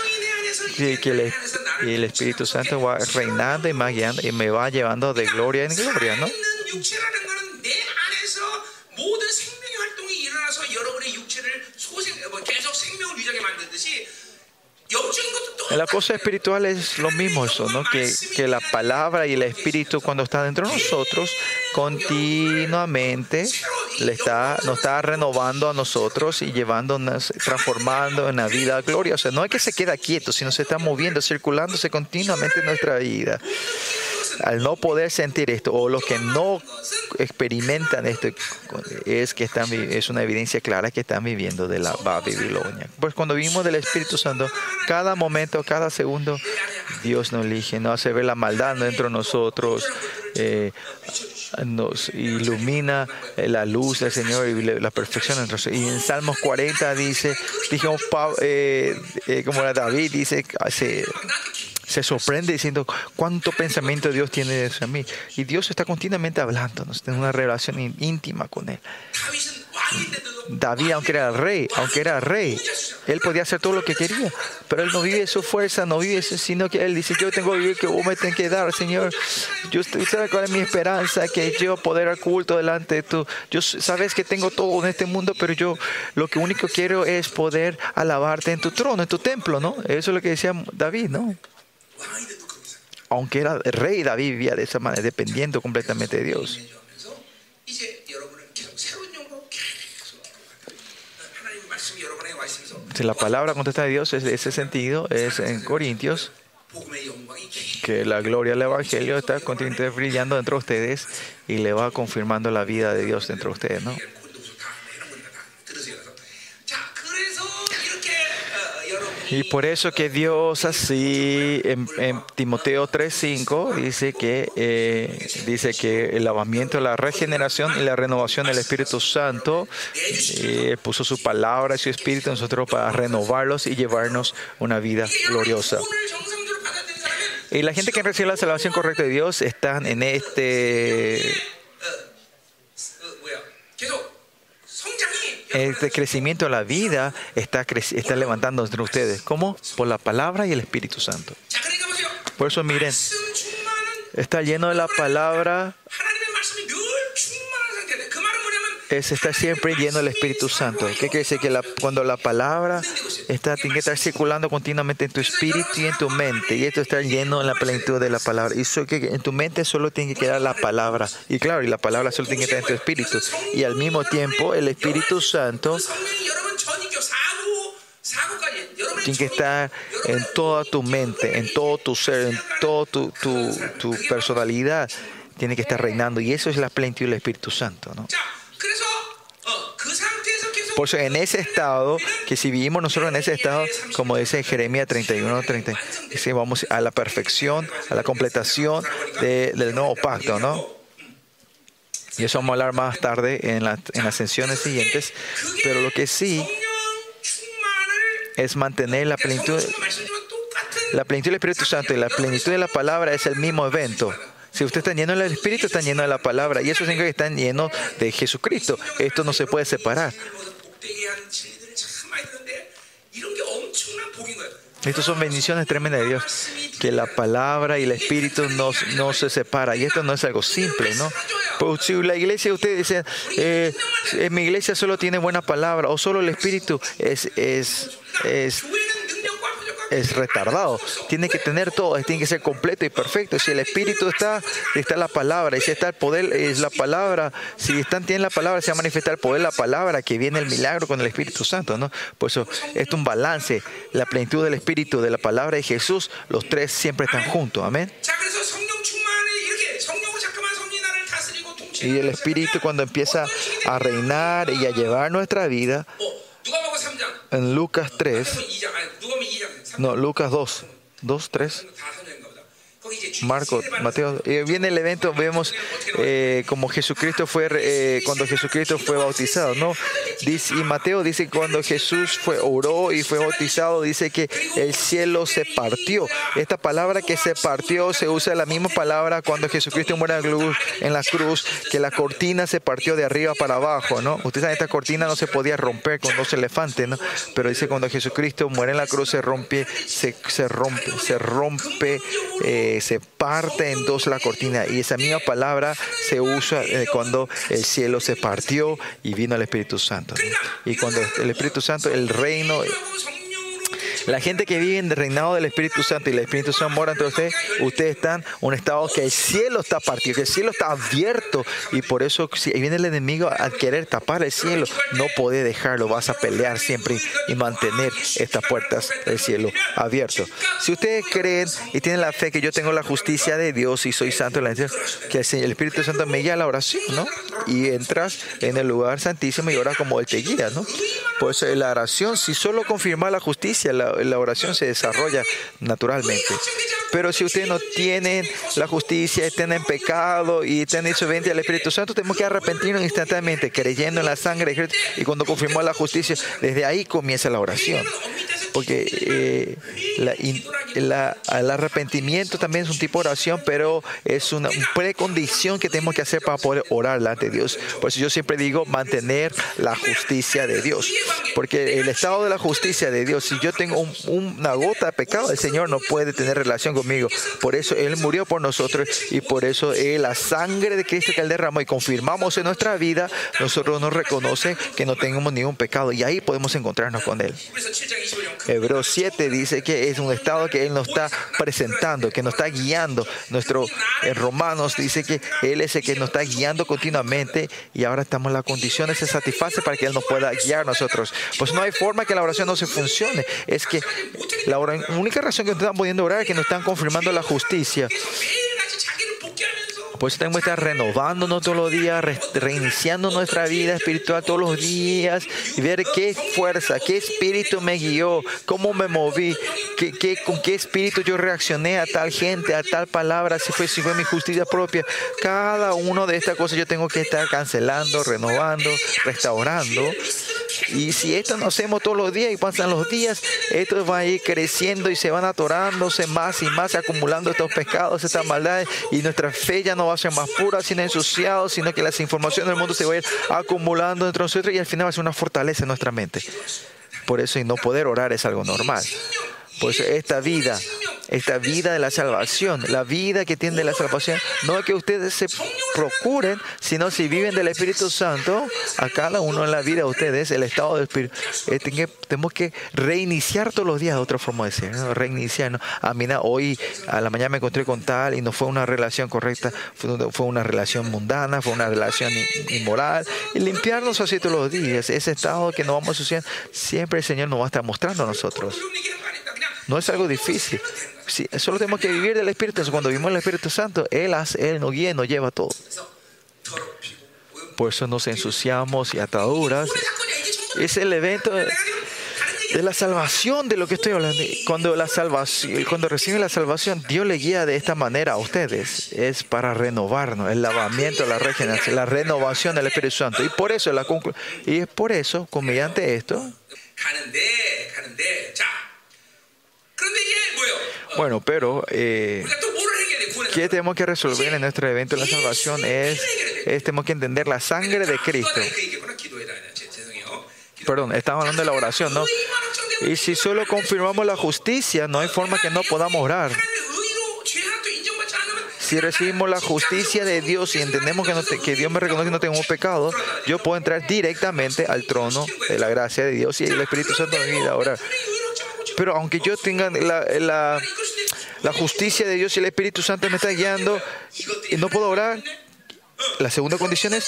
Y que el Espíritu y el Espíritu Santo va reinando y, más y me va llevando de gloria en gloria, ¿no? La cosa espiritual es lo mismo. Que, que, la palabra y el espíritu cuando está dentro de nosotros continuamente le está, nos está renovando a nosotros y llevándonos, transformando en una vida gloriosa. No es que se queda quieto, sino se está moviendo, circulándose continuamente en nuestra vida. Al no poder sentir esto, o los que no experimentan esto, es que están, es una evidencia clara que están viviendo de la Babilonia. Pues cuando vivimos del Espíritu Santo, cada momento, cada segundo, Dios nos elige, nos hace ver la maldad dentro de nosotros, eh, nos ilumina eh, la luz del Señor y la perfección en nosotros. Y en Salmos 40 dice, dijimos, eh, eh, como era David, dice, hace se sorprende diciendo cuánto pensamiento Dios tiene hacia mí. Y Dios está continuamente hablándonos, tiene una relación ín- íntima con Él. David, aunque era rey, aunque era rey, él podía hacer todo lo que quería, pero él no vive su fuerza, no vive eso, sino que él dice, yo tengo que vivir que vos me tenés que dar, Señor. Yo, ¿Sabes cuál es mi esperanza? Que yo poder al culto delante de tú. Yo sabes que tengo todo en este mundo, pero yo lo que único quiero es poder alabarte en tu trono, en tu templo, ¿no? Eso es lo que decía David, ¿no? Aunque era rey, David vivía de esa manera, dependiendo completamente de Dios. La palabra contesta de Dios es ese sentido, es en Corintios, que la gloria del Evangelio está continuamente brillando dentro de ustedes y le va confirmando la vida de Dios dentro de ustedes, ¿no? Y por eso que Dios así en, en Timoteo 3:5 dice que eh, dice que el lavamiento, la regeneración y la renovación del Espíritu Santo eh, puso su palabra y su espíritu en nosotros para renovarlos y llevarnos una vida gloriosa. Y la gente que recibe la salvación correcta de Dios están en este este crecimiento de la vida está, está levantando entre ustedes. ¿Cómo? Por la palabra y el Espíritu Santo. Por eso miren, está lleno de la palabra es estar siempre lleno del Espíritu Santo. ¿Qué quiere decir? Que cuando la palabra está, tiene que estar circulando continuamente en tu espíritu y en tu mente. Y esto está lleno en la plenitud de la palabra. Y eso que en tu mente solo tiene que quedar la palabra. Y claro, y la palabra solo tiene que estar en tu espíritu. Y al mismo tiempo, el Espíritu Santo tiene que estar en toda tu mente, en todo tu ser, en toda tu, tu, tu personalidad. Tiene que estar reinando. Y eso es la plenitud del Espíritu Santo, ¿no? Por eso en ese estado, que si vivimos nosotros en ese estado, como dice Jeremías 31, 30, vamos a la perfección, a la completación del nuevo pacto, ¿no? Y eso vamos a hablar más tarde en, la, en las sesiones siguientes. Pero lo que sí es mantener la plenitud. La plenitud del Espíritu Santo y la plenitud de la palabra es el mismo evento. Si usted está lleno del Espíritu, está lleno de la palabra. Y eso significa que están llenos de Jesucristo. Esto no se puede separar. Estas son bendiciones tremendas de Dios, que la palabra y el Espíritu no, no se separan. Y esto no es algo simple, ¿no? Pues si la iglesia, ustedes dicen, eh, en mi iglesia solo tiene buena palabra, o solo el Espíritu es, es, es es retardado. Tiene que tener todo, tiene que ser completo y perfecto. Si el espíritu está, está la palabra. Y si está el poder, es la palabra. Si están, tienen la palabra, se va a manifestar el poder, la palabra, que viene el milagro con el Espíritu Santo. ¿no? Por eso, esto es un balance. La plenitud del Espíritu, de la palabra de Jesús, los tres siempre están juntos. Amén. Y el Espíritu cuando empieza a reinar y a llevar nuestra vida, en Lucas 3, no, Lucas 2, 2, 3. Marcos, Mateo. Eh, viene el evento, vemos eh, como Jesucristo fue, eh, cuando Jesucristo fue bautizado, ¿no? Dice, y Mateo dice cuando Jesús fue, oró y fue bautizado, dice que el cielo se partió. Esta palabra que se partió se usa la misma palabra cuando Jesucristo muere en la cruz, que la cortina se partió de arriba para abajo, ¿no? Ustedes saben, esta cortina no se podía romper con dos elefantes, ¿no? Pero dice cuando Jesucristo muere en la cruz se rompe, se, se rompe, se rompe. Eh, se parte en dos la cortina. Y esa misma palabra se usa eh, cuando el cielo se partió y vino el Espíritu Santo. Y cuando el Espíritu Santo, el reino la gente que vive en el reinado del Espíritu Santo y el Espíritu Santo mora entre ustedes, ustedes están en un estado que el cielo está partido, que el cielo está abierto y por eso si viene el enemigo a querer tapar el cielo, no puede dejarlo, vas a pelear siempre y mantener estas puertas del cielo abiertas. Si ustedes creen y tienen la fe que yo tengo la justicia de Dios y soy santo, que el Espíritu Santo me guía a la oración, ¿no? Y entras en el lugar santísimo y oras como Él te guía, ¿no? Por eso la oración, si solo confirma la justicia, la, la oración se desarrolla naturalmente. Pero si ustedes no tienen la justicia, están en pecado y están desobedientes al Espíritu Santo, tenemos que arrepentirnos instantáneamente, creyendo en la sangre de Cristo. Y cuando confirmó la justicia, desde ahí comienza la oración. Porque eh, el arrepentimiento también es un tipo de oración, pero es una precondición que tenemos que hacer para poder orar delante de Dios. Por eso yo siempre digo mantener la justicia de Dios. Porque el estado de la justicia de Dios, si yo tengo un- un, una gota de pecado, el Señor no puede tener relación conmigo. Por eso Él murió por nosotros y por eso eh, la sangre de Cristo que Él derramó y confirmamos en nuestra vida, nosotros nos reconoce que no tengamos ningún pecado y ahí podemos encontrarnos con Él. Hebreos 7 dice que es un estado que Él nos está presentando, que nos está guiando. Nuestro en Romanos dice que Él es el que nos está guiando continuamente y ahora estamos en las condiciones se satisface para que Él nos pueda guiar a nosotros. Pues no hay forma que la oración no se funcione. Es la única razón que no están pudiendo orar es que nos están confirmando la justicia. Por eso tenemos que estar renovándonos todos los días, reiniciando nuestra vida espiritual todos los días y ver qué fuerza, qué espíritu me guió, cómo me moví, qué, qué, con qué espíritu yo reaccioné a tal gente, a tal palabra, si fue, si fue mi justicia propia. Cada uno de estas cosas yo tengo que estar cancelando, renovando, restaurando. Y si esto no hacemos todos los días y pasan los días, esto va a ir creciendo y se van atorándose más y más, acumulando estos pecados, estas maldades y nuestra fe ya no va a más pura, sino ensuciada, sino que las informaciones del mundo se van a ir acumulando entre nosotros y al final va a ser una fortaleza en nuestra mente. Por eso y no poder orar es algo normal. Pues esta vida, esta vida de la salvación, la vida que tiene la salvación, no es que ustedes se procuren, sino si viven del Espíritu Santo, a cada uno en la vida de ustedes, el estado del Espíritu, eh, tenemos que reiniciar todos los días, de otra forma de decir, reiniciar. ¿no? A mí hoy a la mañana me encontré con tal y no fue una relación correcta, fue, una relación mundana, fue una relación inmoral. Limpiarnos así todos los días, ese estado que no vamos a asociar, siempre el Señor nos va a estar mostrando a nosotros. No es algo difícil. Solo tenemos que vivir del Espíritu. Cuando vivimos el Espíritu Santo, Él, hace, Él nos guía, nos lleva todo. Por eso nos ensuciamos y ataduras. Es el evento de, la salvación de lo que estoy hablando. Cuando, la salvación, cuando reciben la salvación, Dios le guía de esta manera a ustedes. Es para renovarnos, el lavamiento, la regeneración, la renovación del Espíritu Santo. Y por eso, la y es por eso, mediante esto, bueno, pero eh, ¿qué tenemos que resolver en nuestro evento de la salvación? Es, tenemos que entender la sangre de Cristo. Perdón, estamos hablando de la oración, ¿no? Y si solo confirmamos la justicia, no hay forma que no podamos orar. Si recibimos la justicia de Dios y entendemos que, que Dios me reconoce que no tengo pecado, yo puedo entrar directamente al trono de la gracia de Dios y el Espíritu Santo mi vida a orar. Pero aunque yo tenga la, justicia de Dios y el Espíritu Santo me está guiando, no puedo orar. La segunda condición es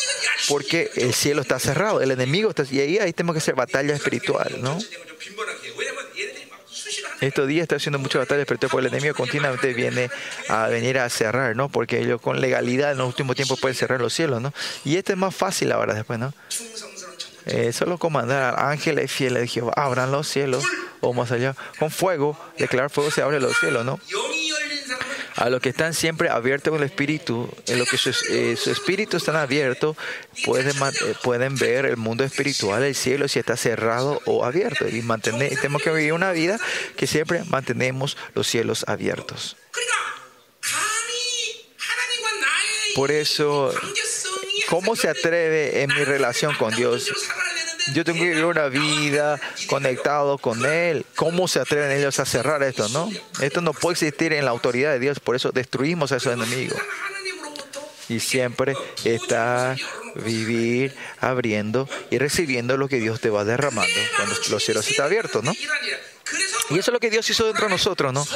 porque el cielo está cerrado, el enemigo está y ahí, ahí tenemos que hacer batalla espiritual, ¿no? Estos días está haciendo mucha batalla espiritual porque el enemigo continuamente viene a venir a cerrar, ¿no? Porque ellos con legalidad en los últimos tiempos pueden cerrar los cielos, ¿no? Y esto es más fácil ahora después, ¿no? Eh, solo comandar al ángeles fieles de Jehová, abran los cielos o más allá, con fuego, declarar fuego se abre los cielos, ¿no? A los que están siempre abiertos con el espíritu, en lo que su, eh, espíritu está abierto, pueden, eh, pueden ver el mundo espiritual, el cielo, si está cerrado o abierto. Y mantener, tenemos que vivir una vida que siempre mantenemos los cielos abiertos. Por eso, ¿cómo se atreve en mi relación con Dios? Yo tengo que vivir una vida conectado con Él. ¿Cómo se atreven ellos a cerrar esto, no? Esto no puede existir en la autoridad de Dios, por eso destruimos a esos enemigos. Y siempre está vivir abriendo y recibiendo lo que Dios te va derramando cuando los cielos están abiertos, ¿no? Y eso es lo que Dios hizo dentro de nosotros, ¿no?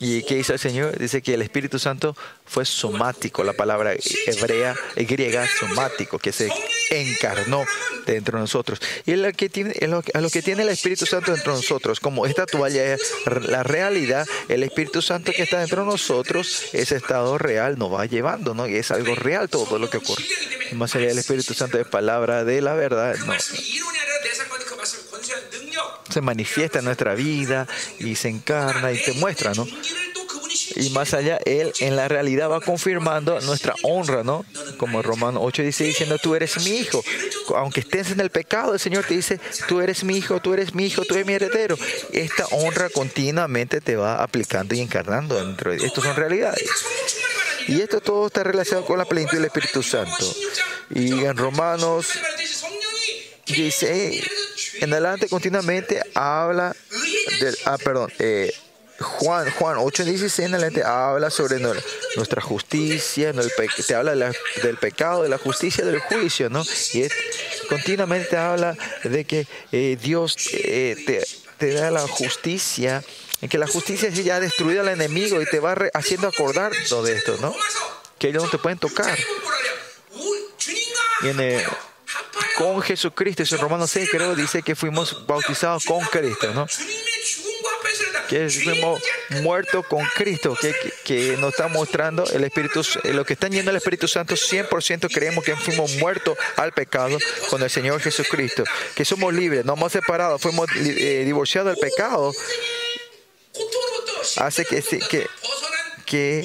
¿Y qué hizo el Señor? Dice que el Espíritu Santo fue somático, la palabra hebrea y griega somático, que se encarnó dentro de nosotros. Y lo que tiene, a lo que tiene el Espíritu Santo dentro de nosotros, como esta toalla es la realidad, el Espíritu Santo que está dentro de nosotros, ese estado real nos va llevando, ¿no? Y es algo real todo lo que ocurre. Más allá del Espíritu Santo es palabra de la verdad, no se manifiesta en nuestra vida y se encarna y te muestra, ¿no? Y más allá, Él en la realidad va confirmando nuestra honra, ¿no? Como Romano 8 dice, diciendo, tú eres mi hijo. Aunque estés en el pecado, el Señor te dice, tú eres mi hijo, tú eres mi hijo, tú eres mi heredero. Esta honra continuamente te va aplicando y encarnando dentro de Estas son realidades. Y esto todo está relacionado con la plenitud del Espíritu Santo. Y en Romanos dice, en adelante continuamente habla del, ah, perdón, eh, Juan, Juan 8.16 en adelante habla sobre nuestra justicia, te habla del pecado, de la justicia, del juicio, ¿no? Y continuamente habla de que eh, Dios eh, te, da la justicia, en que la justicia ya ha destruido al enemigo y te va haciendo acordar todo esto, ¿no? Que ellos no te pueden tocar. Y en el, con Jesucristo. En Romanos 6 creo dice que fuimos bautizados con Cristo, ¿no? Que fuimos muertos con Cristo, que, que, nos está mostrando el Espíritu, lo que está yendo el Espíritu Santo, 100% creemos que fuimos muertos al pecado con el Señor Jesucristo, que somos libres, no hemos separado, fuimos eh, divorciados del pecado. Hace que, que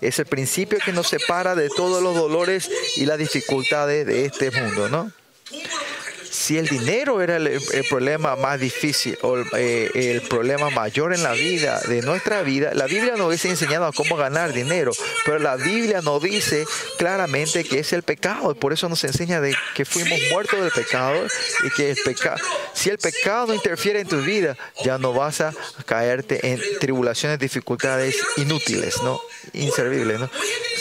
es el principio que nos separa de todos los dolores y las dificultades de este mundo, ¿no? Si el dinero era el, el problema más difícil o eh, el problema mayor en la vida, de nuestra vida, la Biblia nos hubiese enseñado a cómo ganar dinero, pero la Biblia nos dice claramente que es el pecado, y por eso nos enseña de que fuimos muertos del pecado y que el pecado, si el pecado interfiere en tu vida, ya no vas a caerte en tribulaciones, dificultades inútiles, ¿no? Inservibles, ¿no?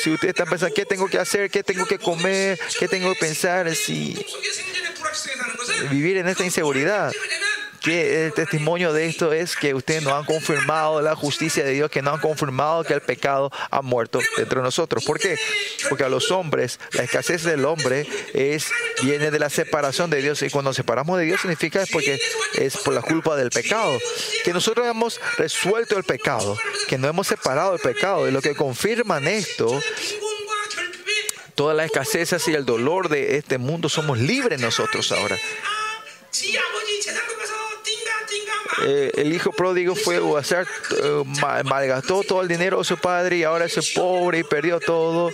Si ustedes están pensando, ¿qué tengo que hacer? ¿Qué tengo que comer? ¿Qué tengo que pensar? Si vivir en esta inseguridad. Que el eh, testimonio de esto es que ustedes no han confirmado la justicia de Dios, que no han confirmado que el pecado ha muerto entre nosotros. ¿Por qué? Porque a los hombres, la escasez del hombre es, viene de la separación de Dios. Y cuando nos separamos de Dios significa es porque es por la culpa del pecado. Que nosotros hemos resuelto el pecado, que no hemos separado el pecado. Y lo que confirman esto todas las escaseces y el dolor de este mundo, somos libres nosotros ahora. Eh, el hijo pródigo fue a hacer, eh, malgastó todo el dinero de su padre y ahora es pobre y perdió todo.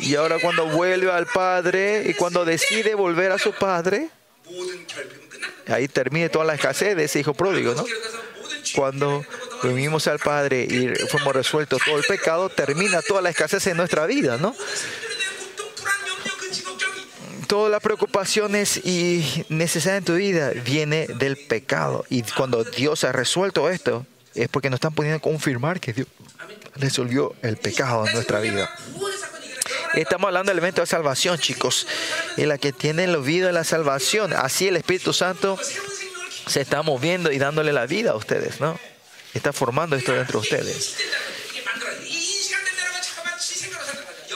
Y ahora cuando vuelve al padre y cuando decide volver a su padre, ahí termina toda la escasez de ese hijo pródigo, ¿no? Cuando vinimos al Padre y fuimos resueltos todo el pecado, termina toda la escasez en nuestra vida, ¿no? Todas las preocupaciones y necesidades en tu vida viene del pecado. Y cuando Dios ha resuelto esto, es porque nos están poniendo a confirmar que Dios resolvió el pecado en nuestra vida. Estamos hablando del evento de salvación, chicos. En la que tienen los vida de la salvación. Así el Espíritu Santo se está moviendo y dándole la vida a ustedes, ¿no? Está formando esto dentro de ustedes.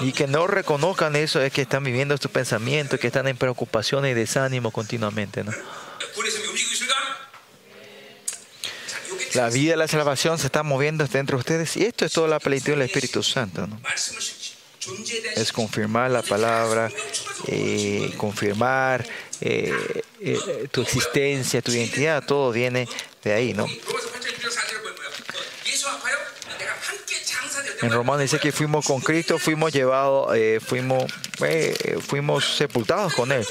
Y que no reconozcan eso es que están viviendo estos pensamientos, que están en preocupación y desánimo continuamente, ¿no? La vida de la salvación se está moviendo dentro de ustedes y esto es toda la plenitud del Espíritu Santo, ¿no? Es confirmar la palabra, eh, confirmar eh, eh, tu existencia, tu identidad, todo viene de ahí, ¿no? En Romano dice que fuimos con Cristo, fuimos llevados, eh, fuimos, eh, fuimos sepultados con Él.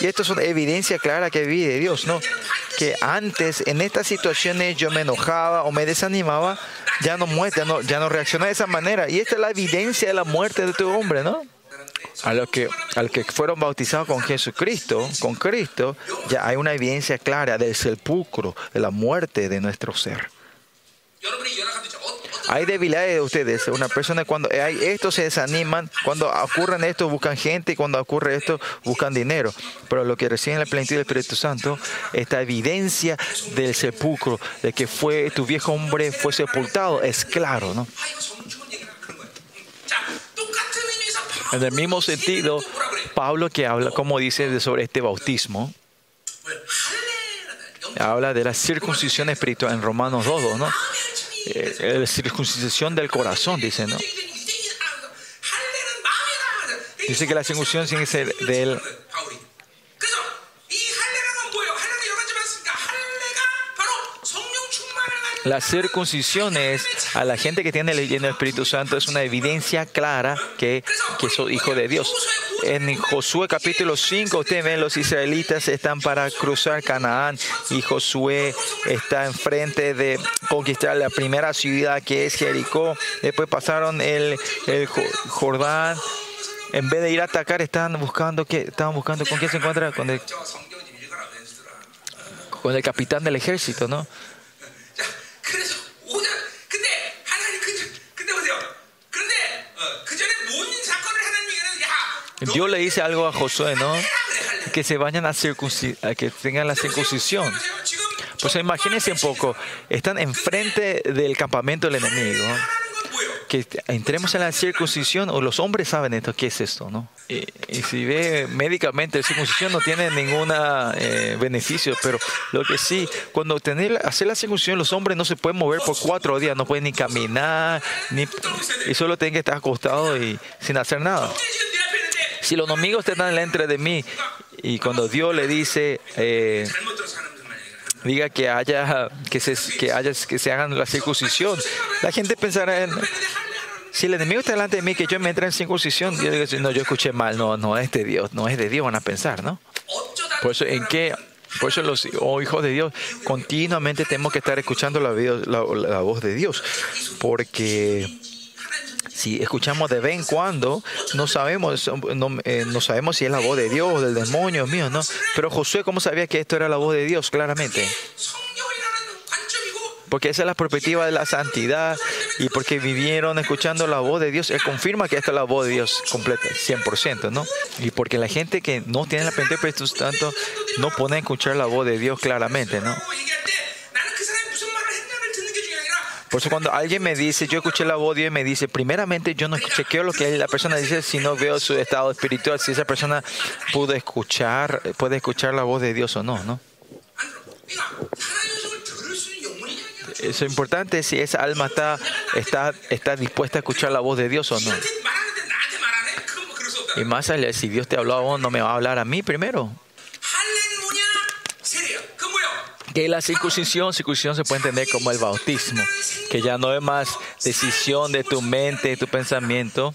Y esto es una evidencia clara que vi de Dios, ¿no? Que antes en estas situaciones yo me enojaba o me desanimaba, ya no muerte, ya no, ya no reaccioné de esa manera. Y esta es la evidencia de la muerte de tu hombre, ¿no? a los que, al que fueron bautizados con Jesucristo, con Cristo, ya hay una evidencia clara del sepulcro, de la muerte de nuestro ser. Hay debilidades de ustedes. Una persona cuando hay esto se desaniman, cuando ocurren esto buscan gente y cuando ocurre esto buscan dinero. Pero lo que reciben la plenitud del Espíritu Santo, esta evidencia del sepulcro, de que fue tu viejo hombre fue sepultado, es claro, ¿no? En el mismo sentido, Pablo que habla, como dice sobre este bautismo, habla de la circuncisión espiritual en Romanos 2, ¿no? Eh, eh, la circuncisión del corazón, dice, ¿no? Dice que la circuncisión tiene que ser del La circuncisión es a la gente que tiene el lleno del Espíritu Santo es una evidencia clara que, que son hijos de Dios. En Josué capítulo 5, ustedes ven, los israelitas están para cruzar Canaán y Josué está enfrente de conquistar la primera ciudad que es Jericó. Después pasaron el, el Jordán. En vez de ir a atacar, estaban buscando, que, estaban buscando con quién se encuentra, con el, con el capitán del ejército, ¿no? Dios le dice algo a Josué, ¿no? Que se vayan a, a que tengan la circuncisión. Pues imagínense un poco, están enfrente del campamento del enemigo. Que entremos en la circuncisión, o los hombres saben esto, ¿qué es esto, no? Y, si ve médicamente, la circuncisión no tiene ningún eh, beneficio, pero lo que sí, cuando tener, hacer la circuncisión, los hombres no se pueden mover por cuatro días, no pueden ni caminar, ni, y solo tienen que estar acostados y sin hacer nada. Si los enemigos te están delante de mí, y cuando Dios le dice, eh, diga que haya que se, que haya, que se hagan la circuncisión, la gente pensará en si el enemigo está delante de mí, que yo me entre en circuncisión, yo digo, no, yo escuché mal, no, no es de Dios, no es de Dios, van a pensar, ¿no? Por eso, ¿en qué? Por eso los oh, hijos de Dios continuamente tenemos que estar escuchando la, la voz de Dios, porque si escuchamos de vez en cuando, no sabemos, eh, no, sabemos si es la voz de Dios, del demonio, mío, ¿no? Pero Josué, ¿cómo sabía que esto era la voz de Dios? Claramente porque esa es la perspectiva de la santidad y porque vivieron escuchando la voz de Dios, Él confirma que esta es la voz de Dios completa, 100%, ¿no? Y porque la gente que no tiene la Pentecostés tanto no puede escuchar la voz de Dios claramente, ¿no? Por eso cuando alguien me dice, yo escuché la voz de Dios y me dice, primeramente yo no chequeo lo que la persona dice, sino veo su estado espiritual, si esa persona pudo escuchar, puede escuchar la voz de Dios o no, ¿no? Eso es importante si esa alma está, está, está dispuesta a escuchar la voz de Dios o no. Y más allá, si Dios te habló a vos, no me va a hablar a mí primero. que la circuncisión, circuncisión se puede entender como el bautismo, que ya no es más decisión de tu mente, de tu pensamiento,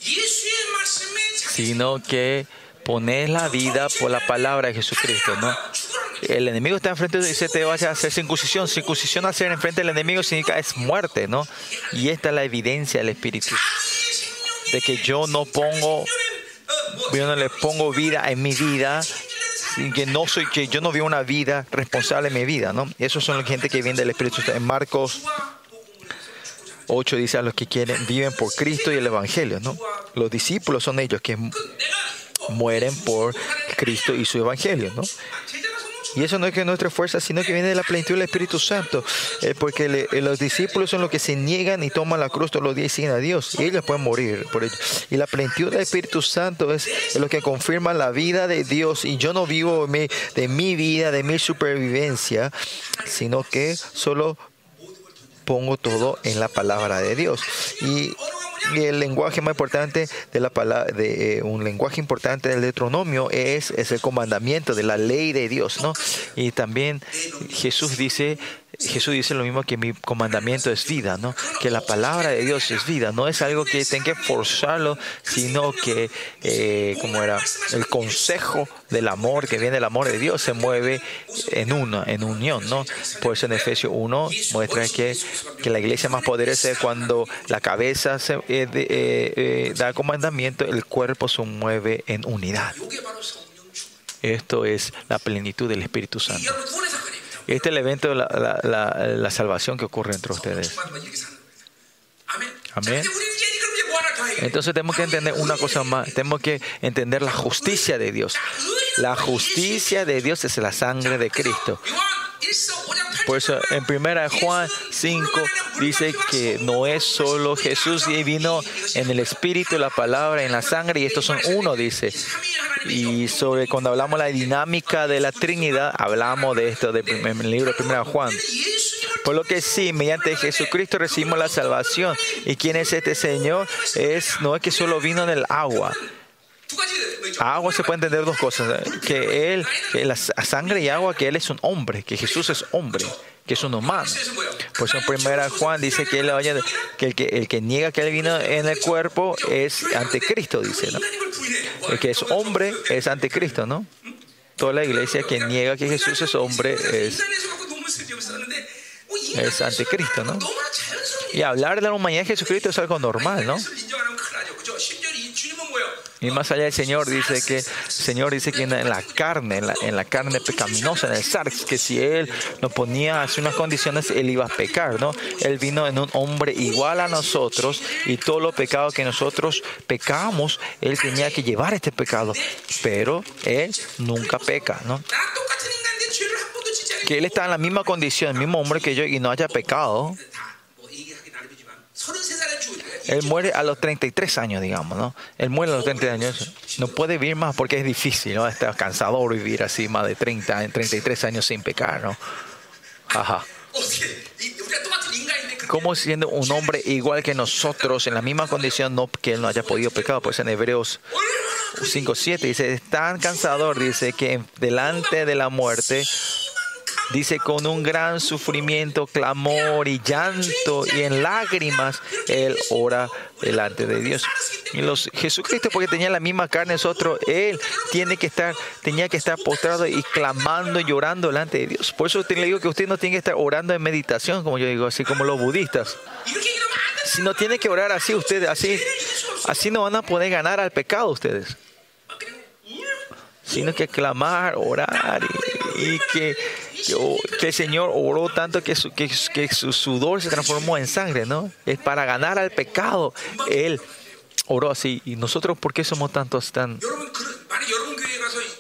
sino que pones la vida por la palabra de Jesucristo, ¿no? El enemigo está enfrente y se te va a hacer circuncisión. Circuncisión hacer enfrente del enemigo significa es muerte, ¿no? Y esta es la evidencia del Espíritu. De que yo no pongo, yo no le pongo vida en mi vida, que no soy, que yo no vivo una vida responsable en mi vida, ¿no? Esos son la gente que viene del Espíritu Santo. En Marcos 8 dice a los que quieren, viven por Cristo y el Evangelio, ¿no? Los discípulos son ellos que mueren por Cristo y su Evangelio, ¿no? Y eso no es que nuestra fuerza, sino que viene de la plenitud del Espíritu Santo, eh, porque eh, los discípulos son los que se niegan y toman la cruz todos los días y siguen a Dios, y ellos pueden morir por ello. Y la plenitud del Espíritu Santo es, lo que confirma la vida de Dios, y yo no vivo de mi vida, de mi supervivencia, sino que solo pongo todo en la palabra de Dios. Y el lenguaje más importante de la palabra, de eh, un lenguaje importante del Deuteronomio es, es el comandamiento de la ley de Dios, ¿no? Y también Jesús dice, Jesús dice lo mismo que mi comandamiento es vida, ¿no? Que la palabra de Dios es vida, no es algo que tenga que forzarlo, sino que, eh, como era, el consejo del amor, que viene del amor de Dios, se mueve en una, en unión, ¿no? Por eso en Efesios 1 muestra que, que la iglesia más poderosa es cuando la cabeza se, eh, eh, eh, da comandamiento, el cuerpo se mueve en unidad. Esto es la plenitud del Espíritu Santo. Este es el evento de la, la, salvación que ocurre entre ustedes. Amén. Entonces tenemos que entender una cosa más, tenemos que entender la justicia de Dios. La justicia de Dios es la sangre de Cristo. Por eso en 1 Juan 5 dice que no es solo Jesús y vino en el Espíritu, la palabra, en la sangre y estos son uno, dice. Y sobre cuando hablamos de la dinámica de la Trinidad, hablamos de esto de en el libro de 1 Juan. Por lo que sí, mediante Jesucristo recibimos la salvación. ¿Y quién es este Señor? Es, no es que solo vino en el agua agua se puede entender dos cosas. Que él, que la sangre y agua, que él es un hombre, que Jesús es hombre, que es un humano. Por eso en primera Juan dice que, él, que, el, que el que niega que él vino en el cuerpo es anticristo, dice. ¿no? El que es hombre es anticristo, ¿no? Toda la iglesia que niega que Jesús es hombre es, es anticristo, ¿no? Y hablar de la humanidad de Jesucristo es algo normal, ¿no? Y más allá el Señor dice que, el Señor dice que en la carne, en la, en la carne pecaminosa, en el sarx, que si Él nos ponía así unas condiciones, Él iba a pecar, ¿no? Él vino en un hombre igual a nosotros y todos los pecados que nosotros pecamos, Él tenía que llevar este pecado, pero Él nunca peca, ¿no? Que Él está en la misma condición, el mismo hombre que yo y no haya pecado. Él muere a los 33 años, digamos, ¿no? Él muere a los 33 años. No puede vivir más porque es difícil, ¿no? Está cansador vivir así más de 30, 33 años sin pecar, ¿no? Ajá. Como siendo un hombre igual que nosotros, en la misma condición, no que él no haya podido pecar, pues en Hebreos 5.7 dice, es tan cansador, dice, que delante de la muerte dice con un gran sufrimiento, clamor y llanto y en lágrimas, él ora delante de Dios. Y los Jesucristo, porque tenía la misma carne nosotros, él tiene que estar, tenía que estar postrado y clamando, llorando delante de Dios. Por eso te le digo que usted no tiene que estar orando en meditación, como yo digo, así como los budistas. Si no tiene que orar así, ustedes, así, así no van a poder ganar al pecado ustedes. Sino que clamar, orar y, que, que, el Señor oró tanto que su, que, que su sudor se transformó en sangre, ¿no? Es para ganar al pecado. Él oró así. ¿Y nosotros por qué somos tantos tan...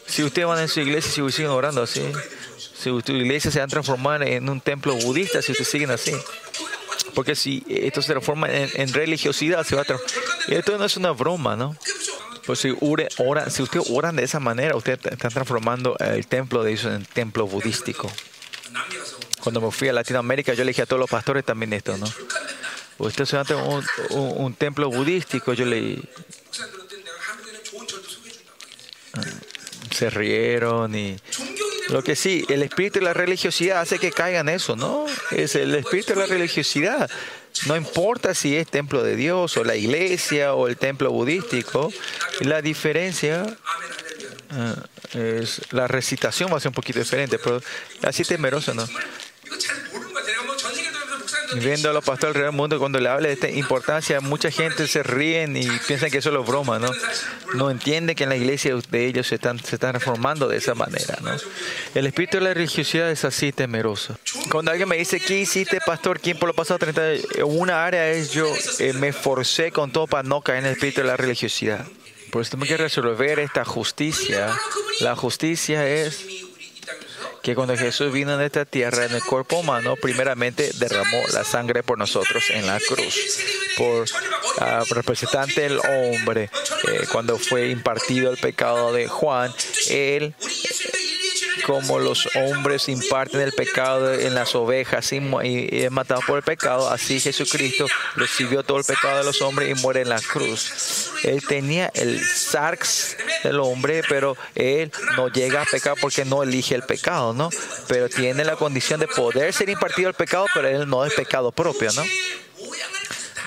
Si ustedes van en su iglesia y siguen orando así, si tu iglesia se va a transformar en un templo budista, si ustedes siguen así. Porque si esto se transforma en, religiosidad, se va a Esto no es una broma, ¿no? Pues si, oran, si ustedes oran de esa manera, ustedes están transformando el templo de ellos en templo budístico. Cuando me fui a Latinoamérica, yo le dije a todos los pastores también esto, ¿no? Ustedes se van a un, un, un templo budístico, yo le se rieron y lo que sí, el espíritu de la religiosidad hace que caigan eso, ¿no? Es el espíritu de la religiosidad. No importa si es templo de Dios o la iglesia o el templo budístico, la diferencia eh, es la recitación va a ser un poquito diferente, pero así temeroso, ¿no? Viendo a los pastores del mundo, cuando le habla de esta importancia, mucha gente se ríen y piensan que eso es broma, ¿no? No entiende que en la iglesia de ellos se están, se están reformando de esa manera, ¿no? El espíritu de la religiosidad es así temeroso. Cuando alguien me dice, ¿qué hiciste, pastor? ¿Quién por lo pasado 30 años? Una área es yo eh, me forcé con todo para no caer en el espíritu de la religiosidad. Por eso tengo que resolver esta justicia. La justicia es que cuando Jesús vino en esta tierra en el cuerpo humano, primeramente derramó la sangre por nosotros en la cruz, por uh, representante del hombre, eh, cuando fue impartido el pecado de Juan, él como los hombres imparten el pecado en las ovejas y, es matado por el pecado, así Jesucristo recibió todo el pecado de los hombres y muere en la cruz. Él tenía el sarx del hombre, pero él no llega a pecar porque no elige el pecado, ¿no? Pero tiene la condición de poder ser impartido el pecado, pero él no es pecado propio, ¿no?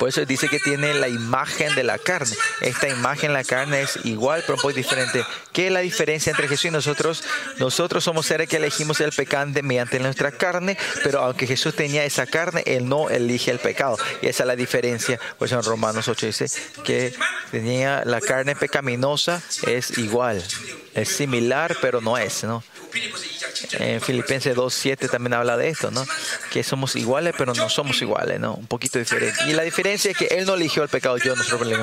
Por eso dice que tiene la imagen de la carne. Esta imagen la carne es igual, pero un poco diferente. ¿Qué es la diferencia entre Jesús y nosotros? Nosotros somos seres que elegimos el pecado mediante nuestra carne, pero aunque Jesús tenía esa carne, Él no elige el pecado. Y esa es la diferencia. Por eso en Romanos 8 dice que tenía la carne pecaminosa, es igual. Es similar, pero no es, ¿no? En Filipenses 2.7 también habla de esto, ¿no? Que somos iguales, pero no somos iguales, ¿no? Un poquito diferente. Y la diferencia es que Él no eligió el pecado, yo nosotros le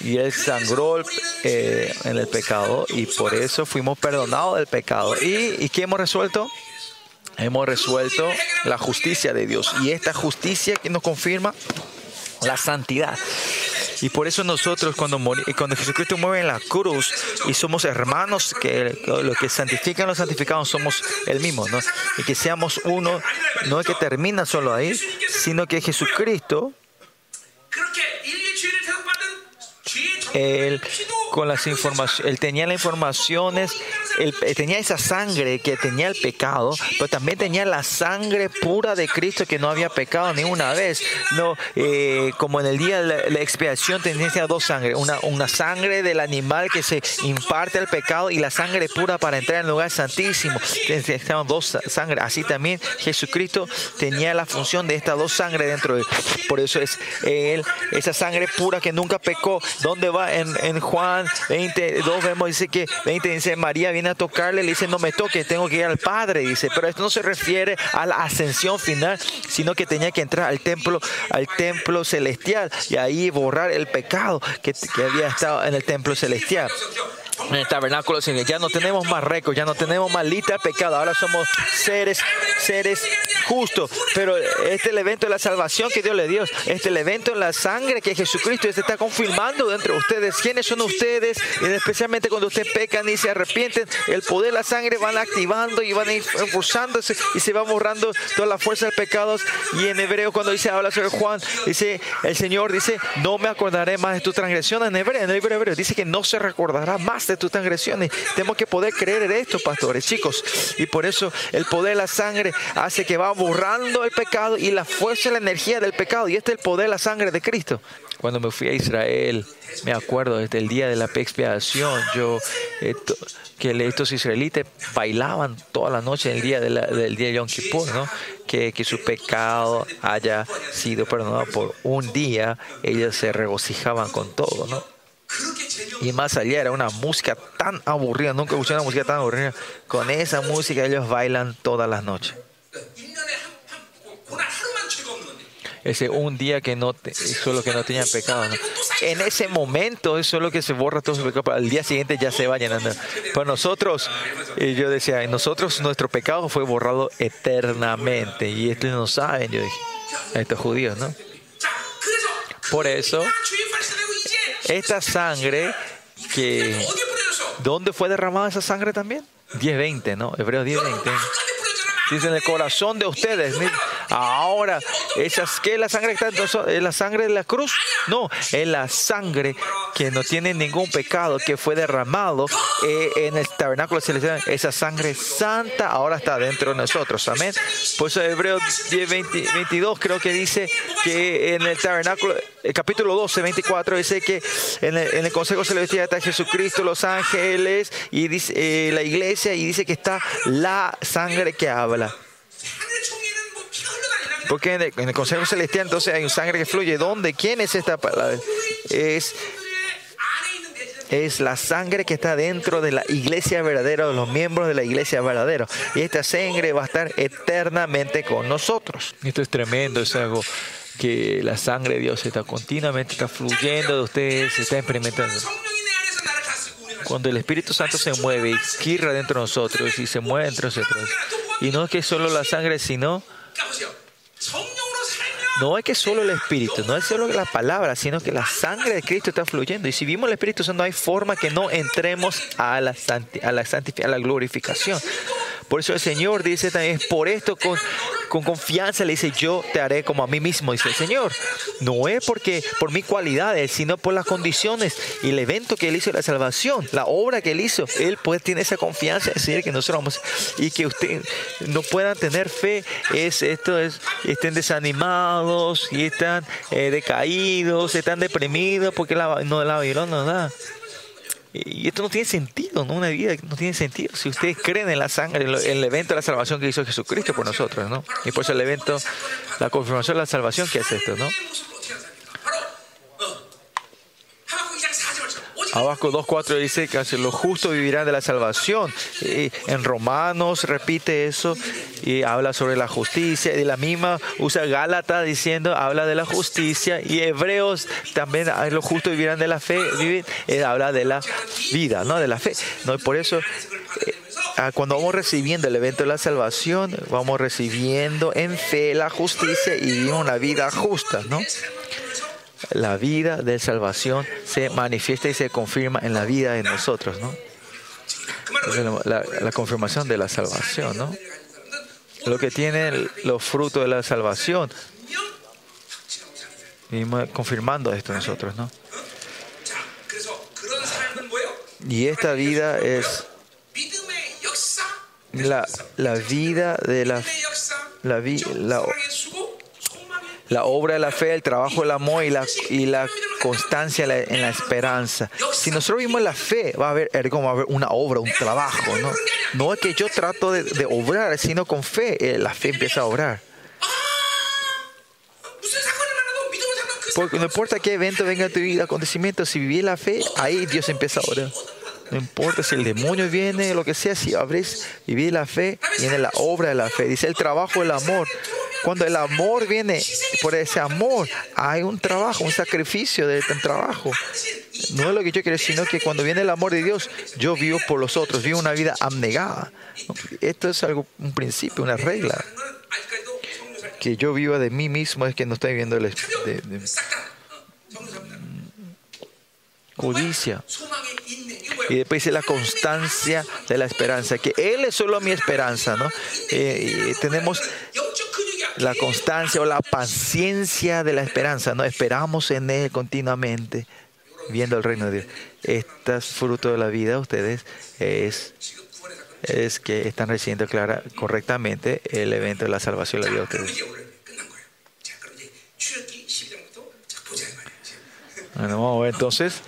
Y Él sangró eh, en el pecado y por eso fuimos perdonados del pecado. ¿Y, ¿Y qué hemos resuelto? Hemos resuelto la justicia de Dios. Y esta justicia que nos confirma la santidad. Y por eso nosotros cuando, cuando Jesucristo muere en la cruz y somos hermanos, que lo que santifican los santificados somos el mismo, ¿no? Y que seamos uno, no es que termina solo ahí, sino que Jesucristo él con las informaciones, él tenía las informaciones, él, tenía esa sangre que tenía el pecado, pero también tenía la sangre pura de Cristo que no había pecado ni una vez. No, eh, como en el día de la, expiación tenía dos sangres, una, una sangre del animal que se imparte al pecado y la sangre pura para entrar en el lugar santísimo. Estaban dos sangres. Así también Jesucristo tenía la función de estas dos sangres dentro de él. Por eso es él, esa sangre pura que nunca pecó. ¿Dónde va? En, en Juan 22 vemos, dice que 20 dice, María viene a tocarle, le dice, no me toque, tengo que ir al Padre, dice, pero esto no se refiere a la ascensión final, sino que tenía que entrar al templo, al templo celestial y ahí borrar el pecado que, que había estado en el templo celestial en el tabernáculo ya no tenemos más récord, ya no tenemos más lista de pecado, ahora somos seres, seres justos. Pero este es el evento de la salvación que Dios le dio, este es el evento de la sangre que Jesucristo se está confirmando dentro de ustedes. ¿Quiénes son ustedes? Y especialmente cuando ustedes pecan y se arrepienten, el poder de la sangre van activando y van impulsándose y se va borrando toda la fuerza de pecados. Y en hebreo cuando dice, habla sobre Juan, dice, el Señor dice, no me acordaré más de tu transgresión. En hebreo, en hebreo, hebreo dice que no se recordará más de de tus transgresiones. Tenemos que poder creer en esto, pastores, chicos. Y por eso el poder de la sangre hace que va borrando el pecado y la fuerza y la energía del pecado. Y este es el poder de la sangre de Cristo. Cuando me fui a Israel, me acuerdo desde el día de la expiación, yo que estos israelitas bailaban toda la noche en el día del día de Yom Kippur, ¿no? Que, que su pecado haya sido perdonado por un día, ellos se regocijaban con todo, ¿no? Y más allá era una música tan aburrida, nunca escuché una música tan aburrida. Con esa música ellos bailan todas las noches. ese un día que no solo que no tenían pecado. ¿no? En ese momento es lo que se borra todo su pecado, pero al día siguiente ya se va llenando. Para nosotros, y yo decía, nosotros nuestro pecado fue borrado eternamente. Y esto no saben, yo dije, estos judíos, ¿no? Por eso, esta sangre que... ¿Dónde fue derramada esa sangre también? 10.20, ¿no? Hebreos 10.20. Dice en el corazón de ustedes. Ahora, esas, ¿qué es la sangre que está ¿Es la sangre de la cruz? No, es la sangre que no tiene ningún pecado, que fue derramado eh, en el tabernáculo celestial. Esa sangre santa ahora está dentro de nosotros. Amén. Por eso Hebreos 10, 22 creo que dice que en el tabernáculo, el capítulo 12, 24, dice que en el, consejo celestial está Jesucristo, los ángeles y dice, eh, la iglesia y dice que está la sangre que habla. Porque en el, Consejo Celestial entonces hay un sangre que fluye. ¿Dónde? ¿Quién es esta palabra? Es, es la sangre que está dentro de la iglesia verdadera, de los miembros de la iglesia verdadera. Y esta sangre va a estar eternamente con nosotros. Esto es tremendo, es algo que la sangre de Dios está continuamente está fluyendo de ustedes, se está experimentando. Cuando el Espíritu Santo se mueve y quirra dentro de nosotros y se mueve entre nosotros. Y no es que solo la sangre, sino no es que solo el Espíritu, no es solo la palabra, sino que la sangre de Cristo está fluyendo. Y si vimos el Espíritu Santo, no hay forma que no entremos a la, a la, a la glorificación. Por eso el Señor dice también, por esto con, con confianza le dice, yo te haré como a mí mismo, dice el Señor. No es porque por mis cualidades, sino por las condiciones y el evento que Él hizo, la salvación, la obra que Él hizo. Él pues tiene esa confianza de decir que nosotros vamos y que ustedes no puedan tener fe, es esto es, estén desanimados y están eh, decaídos, están deprimidos porque la, no, la Babilonia no da. Y esto no tiene sentido, ¿no? Una vida no tiene sentido. Si ustedes creen en la sangre, en el evento de la salvación que hizo Jesucristo por nosotros, ¿no? Y por el evento, la confirmación de la salvación que es esto, ¿no? Abajo 2.4 dice que los justos vivirán de la salvación. Y en Romanos repite eso y habla sobre la justicia. Y la misma usa Gálata diciendo, habla de la justicia. Y Hebreos también, los justos vivirán de la fe, habla de la vida, ¿no? De la fe. ¿no? Y por eso, eh, cuando vamos recibiendo el evento de la salvación, vamos recibiendo en fe la justicia y una vida justa, ¿no? La vida de salvación se manifiesta y se confirma en la vida de nosotros, ¿no? La, confirmación de la salvación, ¿no? Lo que tiene los frutos de la salvación. Y confirmando esto nosotros, ¿no? Y esta vida es la, la vida de la, la, la, la obra de la fe, el trabajo del amor y la, y la constancia en la esperanza. Si nosotros vimos la fe, va a haber, va a haber una obra, un trabajo, ¿no? No es que yo trato de, obrar, sino con fe, eh, la fe empieza a obrar. Porque no importa qué evento venga a tu vida, acontecimiento, si vivís la fe, ahí Dios empieza a orar. No importa si el demonio viene, lo que sea, si abrís, vivís la fe, viene la obra de la fe. Dice el trabajo del amor. Cuando el amor viene, por ese amor, hay un trabajo, un sacrificio de este trabajo. No es lo que yo quiero, sino que cuando viene el amor de Dios, yo vivo por los otros, vivo una vida abnegada. Esto es algo, un principio, una regla. Que yo viva de mí mismo es que no estoy viviendo el, de, codicia. Y después dice la constancia de la esperanza, que Él es solo mi esperanza, ¿no? Eh, tenemos la constancia o la paciencia de la esperanza, ¿no? Esperamos en Él continuamente, viendo el reino de Dios. Este es fruto de la vida, ustedes, es, es que están recibiendo clara, correctamente el evento de la salvación de la vida de ustedes. Bueno, vamos a ver entonces.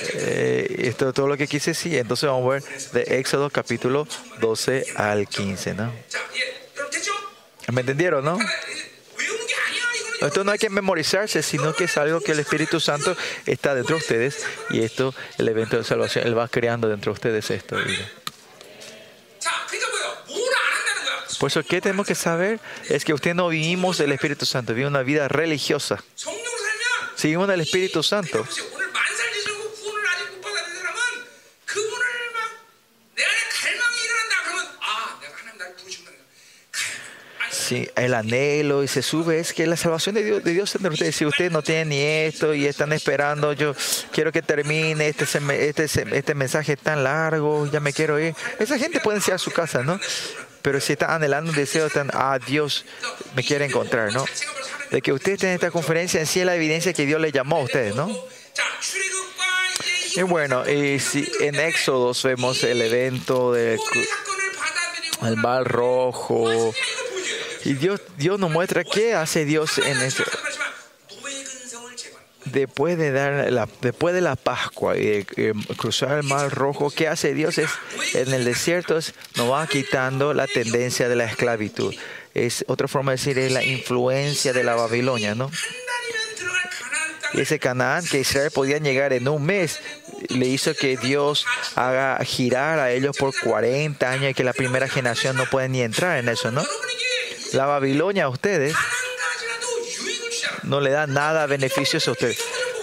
Eh, esto es todo lo que quise decir. Sí. Entonces vamos a ver de Éxodo capítulo 12 al 15, ¿no? ¿Me entendieron, no? Esto no hay que memorizarse, sino que es algo que el Espíritu Santo está dentro de ustedes y esto, el evento de salvación, Él va creando dentro de ustedes esto. Por eso, ¿qué tenemos que saber? Es que usted no vivimos el Espíritu Santo, vivimos una vida religiosa. Seguimos el Espíritu Santo. sí, el anhelo y se sube, es que la salvación de Dios, de Dios ustedes. Si ustedes no tienen ni esto y están esperando, yo quiero que termine este, este, este mensaje tan largo, ya me quiero ir. Esa gente puede ser a su casa, ¿no? Pero si están anhelando un deseo, están, ah, Dios me quiere encontrar, ¿no? De que ustedes estén en esta conferencia en sí es la evidencia que Dios le llamó a ustedes, ¿no? Y bueno, y si en Éxodos vemos el evento del el mar rojo, y Dios, Dios nos muestra qué hace Dios en eso. Este después de, dar la, después de la Pascua y eh, cruzar el Mar Rojo, ¿qué hace Dios? Es, en el desierto es, nos va quitando la tendencia de la esclavitud. Es otra forma de decir es la influencia de la Babilonia, ¿no? Ese Canaán que Israel podía llegar en un mes, le hizo que Dios haga girar a ellos por 40 años y que la primera generación no puede ni entrar en eso, ¿no? La Babilonia a ustedes no le da nada beneficioso a ustedes.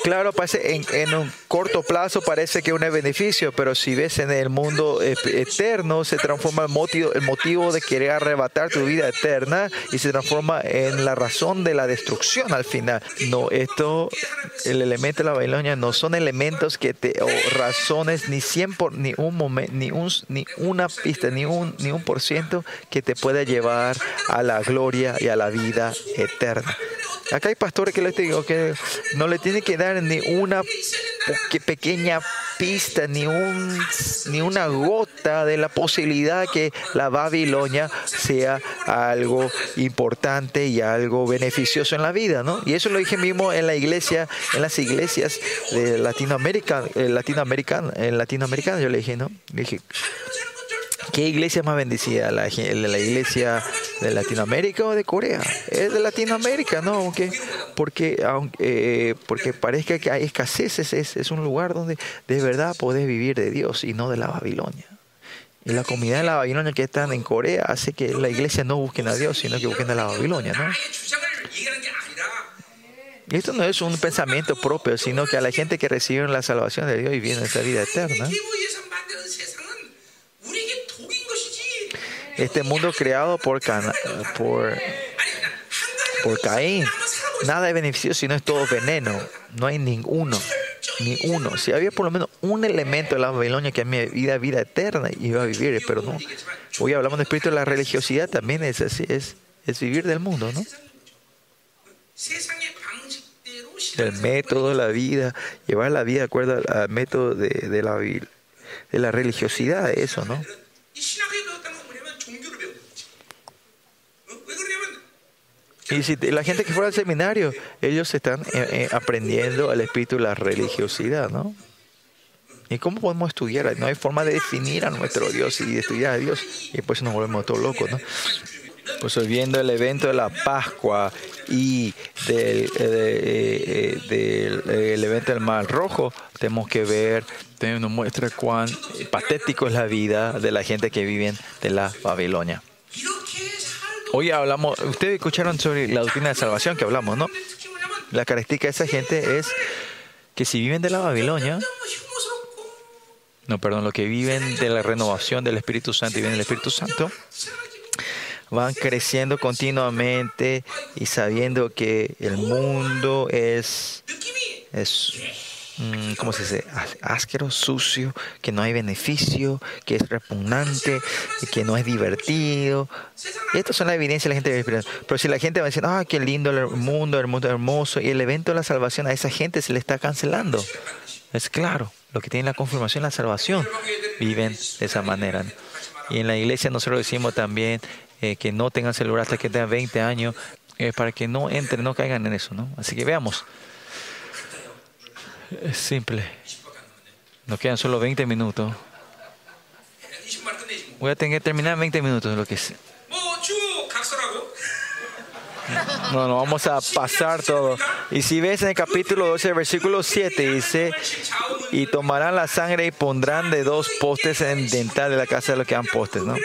Claro, parece en, en un corto plazo parece que un beneficio, pero si ves en el mundo e- eterno se transforma el motivo, el motivo de querer arrebatar tu vida eterna y se transforma en la razón de la destrucción al final. No, esto, el elemento de la Babilonia no son elementos que te o razones ni 100 por, ni un momento, ni un, ni una pista, ni un ni un por ciento que te pueda llevar a la gloria y a la vida eterna. Acá hay pastores que les digo que no le tiene que dar ni una pe- pequeña pista, ni, un, ni una gota de la posibilidad que la Babilonia sea algo importante y algo beneficioso en la vida, ¿no? Y eso lo dije mismo en la iglesia, en las iglesias de Latinoamérica, eh, latinoamericana, en latinoamericana yo le dije, ¿no? Dije, ¿Qué iglesia es más bendecida? ¿La, ¿La, iglesia de Latinoamérica o de Corea? Es de Latinoamérica, ¿no? Porque, aunque, eh, parezca que hay escasez, es, es, un lugar donde de verdad podés vivir de Dios y no de la Babilonia. Y la comunidad de la Babilonia que están en Corea hace que la iglesia no busquen a Dios, sino que busquen a la Babilonia, ¿no? Y esto no es un pensamiento propio, sino que a la gente que recibe la salvación de Dios y viene esta vida eterna este mundo creado por, por, por Caín, nada es beneficioso si no es todo veneno. No hay ninguno, ni uno. Si había por lo menos un elemento de la Babilonia que es mi vida, vida eterna, iba a vivir, pero no. Hoy hablamos de espíritu de la religiosidad, también es así, es, es vivir del mundo, ¿no? Del método de la vida, llevar la vida de acuerdo al método de, de, la, de la religiosidad, eso, ¿no? Y si la gente que fuera al seminario, ellos están eh, eh, aprendiendo el espíritu de la religiosidad, ¿no? ¿Y cómo podemos estudiar? No hay forma de definir a nuestro Dios y de estudiar a Dios. Y pues nos volvemos todos locos, ¿no? Pues viendo el evento de la Pascua y del, eh, de- evento del Mar Rojo, tenemos que ver, tenemos- nos muestra cuán patético es la vida de la gente que vive de la Babilonia. Hoy hablamos, ustedes escucharon sobre la doctrina de salvación que hablamos, ¿no? La característica de esa gente es que si viven de la Babilonia, no, perdón, lo que viven de la renovación del Espíritu Santo y viven del Espíritu Santo, van creciendo continuamente y sabiendo que el mundo es, es ¿cómo se dice? Áspero, sucio, que no hay beneficio, que es repugnante, que no es divertido. Estas son las evidencias de la gente. Pero si la gente va decir, ah, qué lindo el mundo, el mundo hermoso, y el evento de la salvación a esa gente se le está cancelando. Es claro, los que tienen la confirmación, la salvación, viven de esa manera. Y en la iglesia nosotros decimos también eh, que no tengan celular hasta que tengan 20 años, eh, para que no entren, no caigan en eso. ¿no? Así que veamos. Es simple. Nos quedan solo 20 minutos. Voy a tener que terminar en 20 minutos lo que es. No, no, vamos a pasar todo. Y si ves en el capítulo 12, versículo 7, dice, y tomarán la sangre y pondrán de dos postes en dental de la casa de los que han postes, ¿no?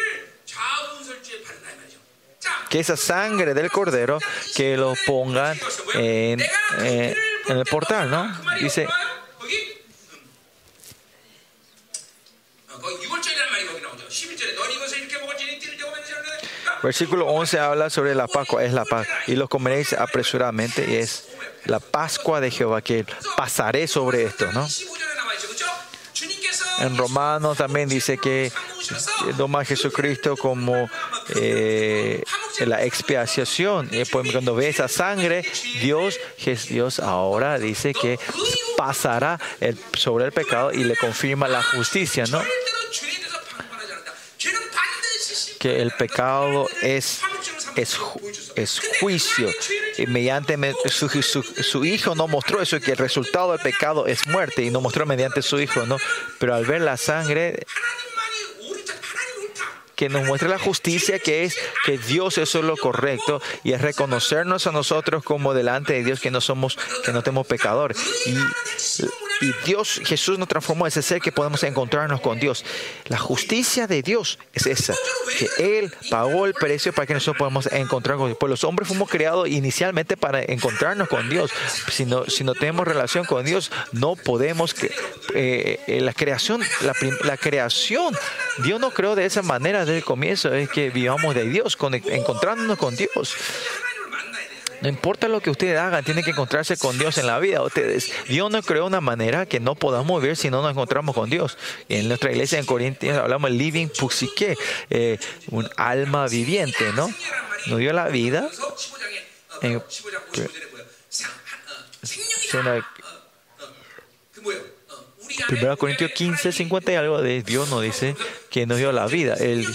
Que esa sangre del cordero, que lo pongan en, eh, en el portal, ¿no? Dice, Versículo 11 habla sobre la Pascua, es la paz Y los comeréis apresuradamente, y es la Pascua de Jehová, que pasaré sobre esto, ¿no? En Romanos también dice que toma Jesucristo como eh, la expiación. Y pues cuando ve esa sangre, Dios, Dios ahora dice que pasará sobre el pecado y le confirma la justicia, ¿no? Que el pecado es es, es juicio. Y mediante su, su, hijo no mostró eso, que el resultado del pecado es muerte, y no mostró mediante su hijo, ¿no? Pero al ver la sangre, que nos muestra la justicia que es que Dios es lo correcto y es reconocernos a nosotros como delante de Dios que no somos que no tenemos pecador y y Dios Jesús nos transformó ese ser que podemos encontrarnos con Dios. La justicia de Dios es esa que él pagó el precio para que nosotros podamos encontrar con Dios. Pues los hombres fuimos creados inicialmente para encontrarnos con Dios. Si no si no tenemos relación con Dios no podemos eh, eh, la creación la, creación Dios no creó de esa manera desde el comienzo, es que vivamos de Dios, encontrándonos con Dios. No importa lo que ustedes hagan, tienen que encontrarse con Dios en la vida. Ustedes, Dios nos creó una manera que no podamos vivir si no nos encontramos con Dios. En nuestra iglesia en Corintios hablamos de living puxique, eh, un alma viviente, ¿no? Nos dio la vida. Eh, Primero Corintios 15, 50 y algo de Dios nos dice que nos dio la vida. El,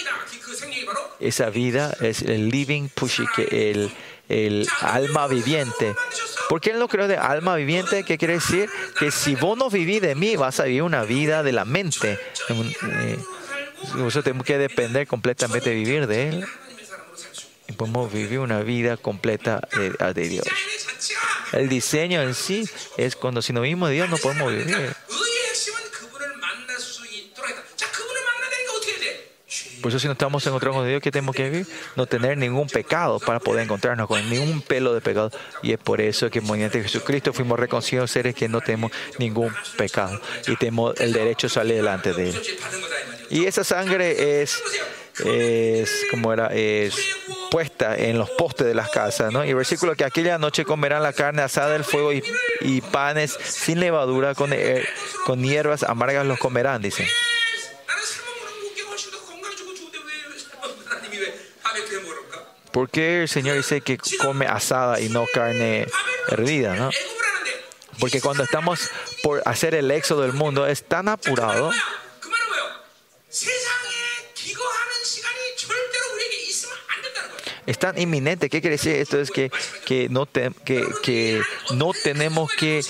esa vida es el living pushike, el el alma viviente. ¿Por qué él no creó de alma viviente? ¿Qué quiere decir? Que si vos no vivís de mí, vas a vivir una vida de la mente. Nosotros eh, tenemos que depender completamente de vivir de él. Y podemos vivir una vida completa de, ah, de Dios. El diseño en sí es cuando sin no vivimos de Dios no podemos vivir. Por eso si no estamos encontrando con Dios, ¿qué tenemos que vivir? No tener ningún pecado para poder encontrarnos con ningún pelo de pecado. Y es por eso que mediante Jesucristo fuimos reconciliados seres que no tenemos ningún pecado y tenemos el derecho a salir delante de él. Y esa sangre es es como era es puesta en los postes de las casas ¿no? y el versículo que aquella noche comerán la carne asada del fuego y, panes sin levadura con, eh, con hierbas amargas los comerán dice ¿Por qué el Señor dice que come asada y no carne hervida? ¿no? Porque cuando estamos por hacer el éxodo del mundo es tan apurado. Es tan inminente. ¿Qué quiere decir esto? Es que, que, no, que, que no tenemos que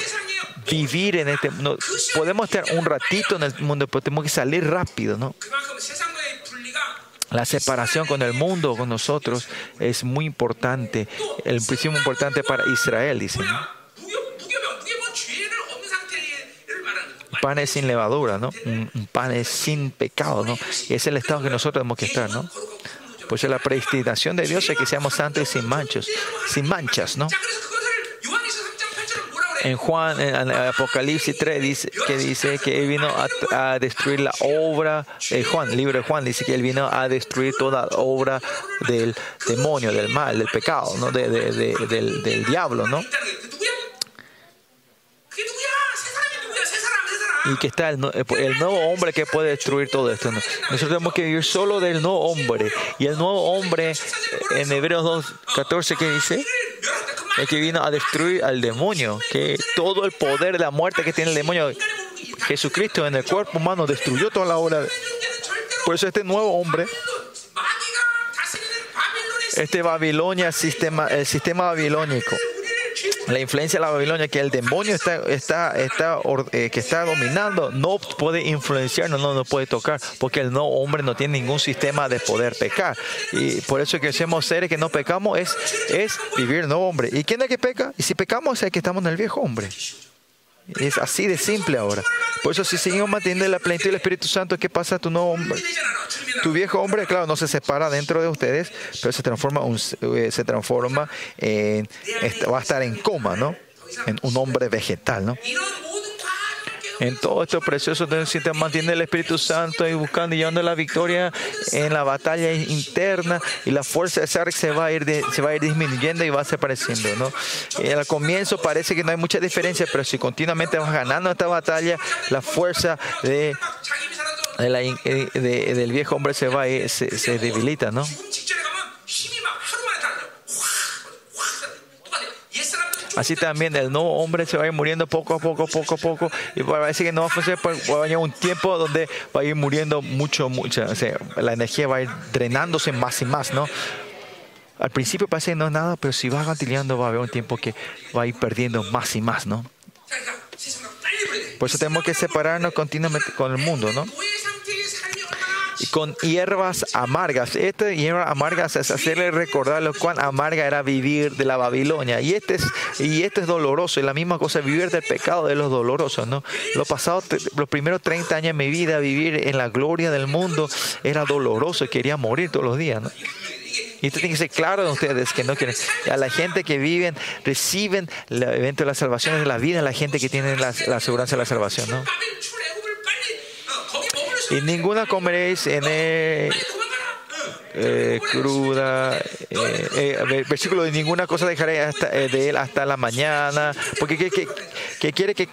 vivir en este mundo. Podemos estar un ratito en el mundo, pero tenemos que salir rápido, ¿no? La separación con el mundo, con nosotros, es muy importante. El principio importante para Israel, dicen. ¿no? Panes sin levadura, ¿no? Mm, mm, Panes sin pecado, ¿no? Y es el estado que nosotros tenemos que estar, ¿no? Pues la predestinación de Dios es que seamos santos y sin manchas, sin manchas, ¿no? en Juan, en, Apocalipsis 3, dice, que dice que él vino a, destruir la obra, eh, Juan, el libro de Juan dice que él vino a destruir toda obra del demonio, del mal, del pecado, ¿no? Del, del diablo, ¿no? y que está el, nuevo hombre que puede destruir todo esto. Nosotros tenemos que vivir solo del nuevo hombre. Y el nuevo hombre en Hebreos 2, 14, que dice? es que vino a destruir al demonio, que todo el poder de la muerte que tiene el demonio, Jesucristo en el cuerpo humano destruyó toda la obra. Por eso este nuevo hombre, este Babilonia, sistema, el sistema babilónico, la influencia de la Babilonia que el demonio está, está, está, eh, que está dominando no puede influenciarnos, no nos puede tocar, porque el no hombre no tiene ningún sistema de poder pecar. Y por eso que somos seres que no pecamos es, es vivir no hombre. ¿Y quién es que peca? Y si pecamos es que estamos en el viejo hombre. Es así de simple ahora. Por eso si seguimos manteniendo la plenitud del Espíritu Santo, ¿qué pasa? Tu, nuevo hombre, tu viejo hombre, claro, no se separa dentro de ustedes, pero se transforma, un, eh, se transforma en, va a estar en coma, ¿no? En un hombre vegetal, ¿no? En todo esto precioso, se mantiene el Espíritu Santo y buscando y llevando la victoria en la batalla interna y la fuerza de Sarek se va a ir, de, se va a ir disminuyendo y va desapareciendo. ¿no? Y al comienzo parece que no hay mucha diferencia, pero si continuamente vas ganando esta batalla, la fuerza de, eh, del viejo hombre se va a se, se debilita, ¿no? Así también el nuevo hombre se va a ir muriendo poco a poco, poco a poco. Y parece que no va a funcionar, pues va a un tiempo donde va a ir muriendo mucho, mucho. La energía va a ir drenándose más y más, ¿no? Al principio parece que no es nada, pero si va gantileando va a haber un tiempo que va a ir perdiendo más y más, ¿no? Por eso tenemos que separarnos continuamente con el mundo, ¿no? Con hierbas amargas. Esta hierba amargas es hacerle recordar lo cuán amarga era vivir de la Babilonia. Y este es, y esto es doloroso. Y la misma cosa, vivir del pecado de los dolorosos, ¿no? Los pasados, los primeros 30 años de mi vida, vivir en la gloria del mundo era doloroso. Quería morir todos los días, ¿no? Y esto tiene que ser claro de ustedes que no quieren. A la gente que viven, reciben el evento de la salvación de la vida, a la gente que tiene la, la de la salvación, ¿no? Y ninguna comeréis en él. Cruda, eh, eh, versículo de ninguna cosa dejaré hasta, de él hasta la mañana, porque que, que, quiere que,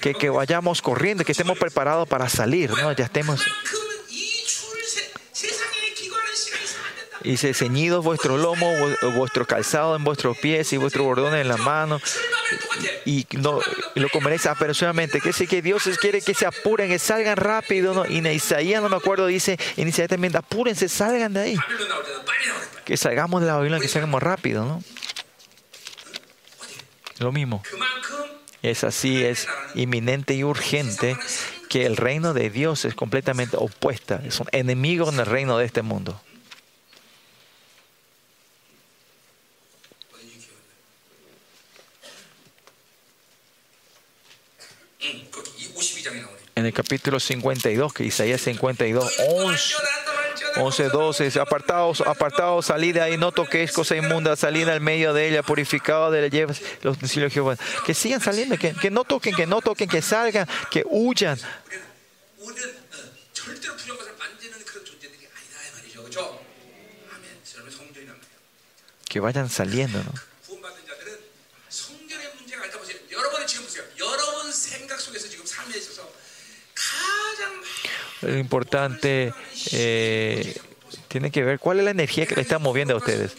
que, que, vayamos corriendo, que estemos preparados para salir, ¿no? ya estemos Y se ceñidos vuestro lomo, vuestro calzado en vuestros pies y vuestro bordón en la mano. Y, no, y lo comeréis apresuradamente. Que que Dios quiere que se apuren, que salgan rápido. ¿no? Y en Isaías, no me acuerdo, dice Isaías inicialmente, apúrense, salgan de ahí. Que salgamos de la Babilonia, que salgamos rápido. ¿no? Lo mismo. Es así, es inminente y urgente que el reino de Dios es completamente opuesta. un enemigo en el reino de este mundo. en el capítulo 52, que Isaías 52, 11, 11 12, dice, apartaos, apartaos, salid de ahí, no toquéis cosa inmunda, salid al medio de ella, purificado de la los de Jehová. Que sigan saliendo, que, que no toquen, que no toquen, que salgan, que huyan. Que vayan saliendo, ¿no? Lo importante eh, tiene que ver cuál es la energía que le está moviendo a ustedes.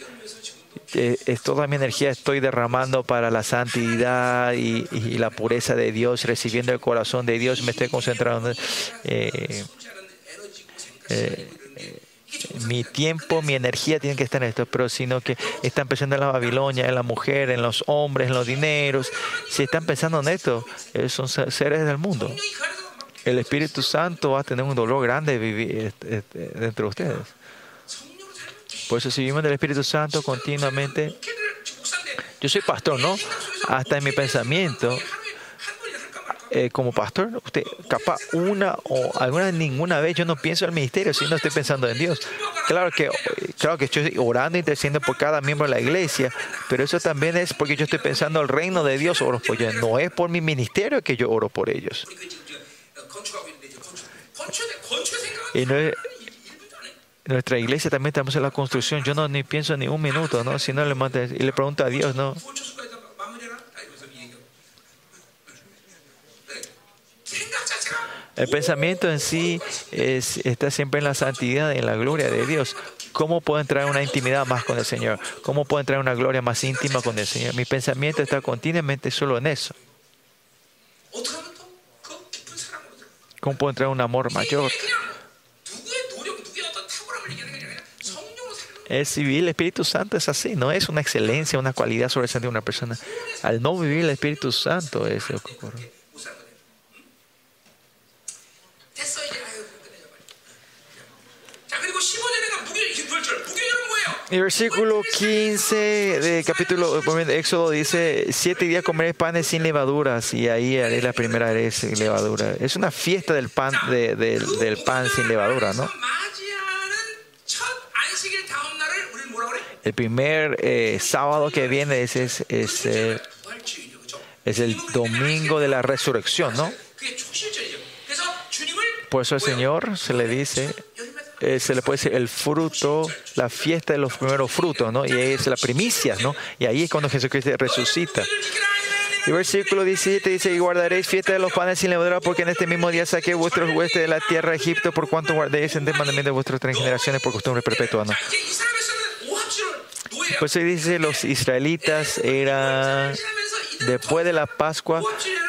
Eh, es toda mi energía estoy derramando para la santidad y, la pureza de Dios, recibiendo el corazón de Dios, me estoy concentrando. eh, eh, mi tiempo, mi energía tiene que estar en esto, pero sino que están pensando en la Babilonia, en la mujer, en los hombres, en los dineros. Si están pensando en esto, son se- seres del mundo el Espíritu Santo va a tener un dolor grande vivir, este, este, de ustedes. Por eso si vivimos del Espíritu Santo continuamente, yo soy pastor, ¿no? Hasta en mi pensamiento, eh, como pastor, usted capaz una o alguna ninguna vez yo no pienso en el ministerio, sino estoy pensando en Dios. Claro que, claro que estoy orando y intercediendo por cada miembro de la iglesia, pero eso también es porque yo estoy pensando el reino de Dios, oro por ellos. No es por mi ministerio que yo oro por ellos. Y nuestra iglesia también estamos en la construcción. Yo no ni pienso ni un minuto, ¿no? Si no le manda y le pregunto a Dios, ¿no? El pensamiento en sí es, está siempre en la santidad, y en la gloria de Dios. ¿Cómo puedo entrar en una intimidad más con el Señor? ¿Cómo puedo entrar en una gloria más íntima con el Señor? Mi pensamiento está continuamente solo en eso. ¿Cómo puedo entrar en un amor mayor? Es vivir el Espíritu Santo es así, no es una excelencia, una cualidad sobresaliente de una persona. Al no vivir el Espíritu Santo es lo que ocurre. El versículo 15 de capítulo eh, de Éxodo dice, siete días comeré panes sin levaduras y ahí haré la primera haré sin levadura. Es una fiesta del pan, de, de, del pan sin levadura, ¿no? El primer eh, sábado que viene es, es, es, eh, es el domingo de la resurrección, ¿no? Por eso el Señor se le dice, eh, se le puede decir el fruto, la fiesta de los primeros frutos, ¿no? Y es la primicia, ¿no? Y ahí es cuando Jesucristo resucita. Y versículo 17 dice, y guardaréis fiesta de los panes sin levadura, porque en este mismo día saqué vuestros huestes de la tierra de Egipto, por cuanto guardéis en el mandamiento de vuestras tres generaciones por costumbre perpetua, ¿no? Pues se dice, los israelitas eran, después de la Pascua,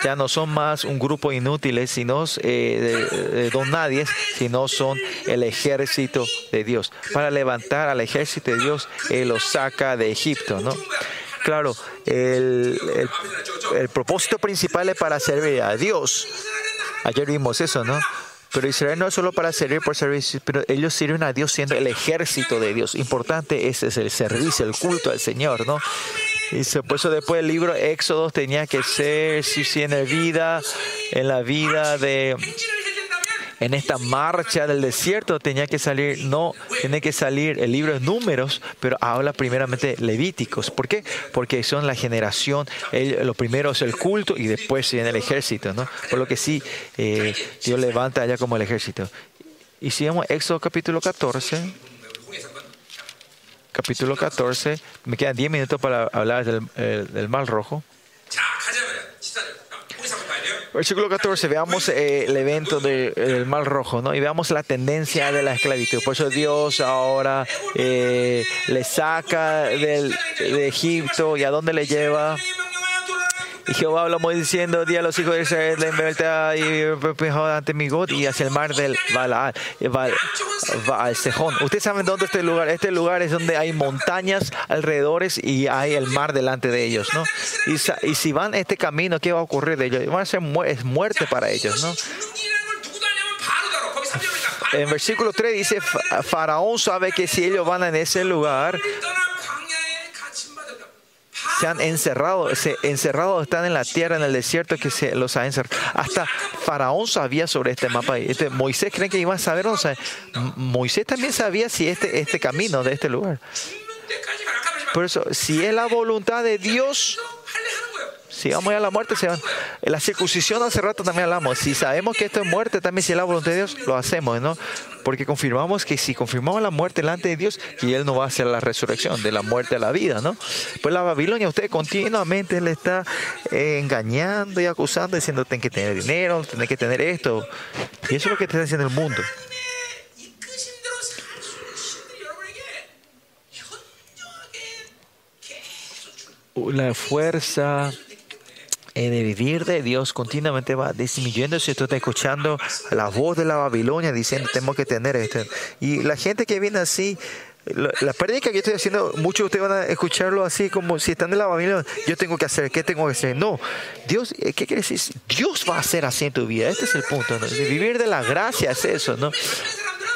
ya no son más un grupo inútiles, sino eh, de don nadie, sino son el ejército de Dios. Para levantar al ejército de Dios, Él los saca de Egipto, ¿no? Claro, el, el propósito principal es para servir a Dios. Ayer vimos eso, ¿no? Pero Israel no es solo para servir por servicio, pero ellos sirven a Dios siendo el ejército de Dios. Importante ese es el servicio, el culto al Señor, ¿no? Y se- eso después el libro Éxodo tenía que ser, si, si en la vida, en la vida de, en esta marcha del desierto tenía que salir, no, tiene que salir el libro de números, pero habla primeramente levíticos. ¿Por qué? Porque son la generación, el- lo primero es el culto y después viene el ejército, ¿no? Por lo que sí, eh, Dios levanta allá como el ejército. Y si Éxodo capítulo 14, capítulo 14, me quedan 10 minutos para hablar del, eh, del mal rojo. Versículo 14, veamos eh, el evento de- del Mar Rojo, ¿no? Y veamos la tendencia de la esclavitud. Por eso Dios ahora eh, le saca del, de Egipto y a dónde le lleva. Y Jehová habló diciendo, di a los hijos de Israel, libertad y ante mi God y hacia el mar del Baal, Baal, Baal Sejón. Ustedes saben dónde este lugar. Este lugar es donde hay montañas alrededores y hay el mar delante de ellos, ¿no? Y, si van este camino, ¿qué va a ocurrir de ellos? Van a ser es muerte para ellos, ¿no? En versículo 3 dice, Faraón sabe que si ellos van en ese lugar, se han encerrado, se, encerrados están en la tierra, en el desierto que se los ha encerrado. Hasta Faraón sabía sobre este mapa. Este, Moisés creen que iba a saberlo. Moisés también sabía si este, este camino de este lugar. Por eso, si es la voluntad de Dios, si vamos a la muerte, se van. La circuncisión hace rato también hablamos. Si sabemos que esto es muerte, también si es la voluntad de Dios, lo hacemos, ¿no? Porque confirmamos que si confirmamos la muerte delante de Dios, que Él no va a hacer la resurrección de la muerte a la vida, ¿no? Pues la Babilonia, usted continuamente le está eh, engañando y acusando, diciendo, ten que tener dinero, tenés que tener esto. Y eso es lo que está haciendo el mundo. la fuerza de vivir de Dios continuamente va disminuyendo si usted está escuchando la voz de la Babilonia diciendo tenemos que tener esto. Y la gente que viene así, la, la que estoy haciendo, muchos de ustedes van a escucharlo así como si están en la Babilonia, yo tengo que hacer, ¿qué tengo que hacer? No, Dios, eh, ¿qué quiere decir? Dios va a hacer así en tu vida, este es el punto. ¿no? Vivir de la gracia es eso, ¿no?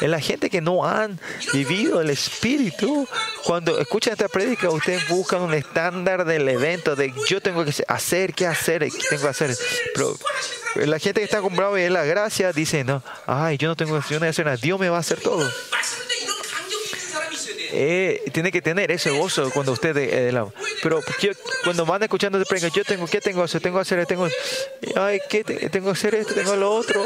En la gente que no han vivido el espíritu, cuando escuchan esta prédica, ustedes buscan un estándar del evento, de yo tengo que hacer, qué hacer, qué tengo que hacer. Pero la gente que está comprado y es la gracia dice, no, ay, yo no tengo opción de hacer nada, Dios me va a hacer todo. Eh, tiene que tener ese gozo cuando usted eh, la, pero yo, cuando van escuchando yo tengo qué tengo tengo que hacer tengo ay qué te, tengo que hacer esto tengo lo otro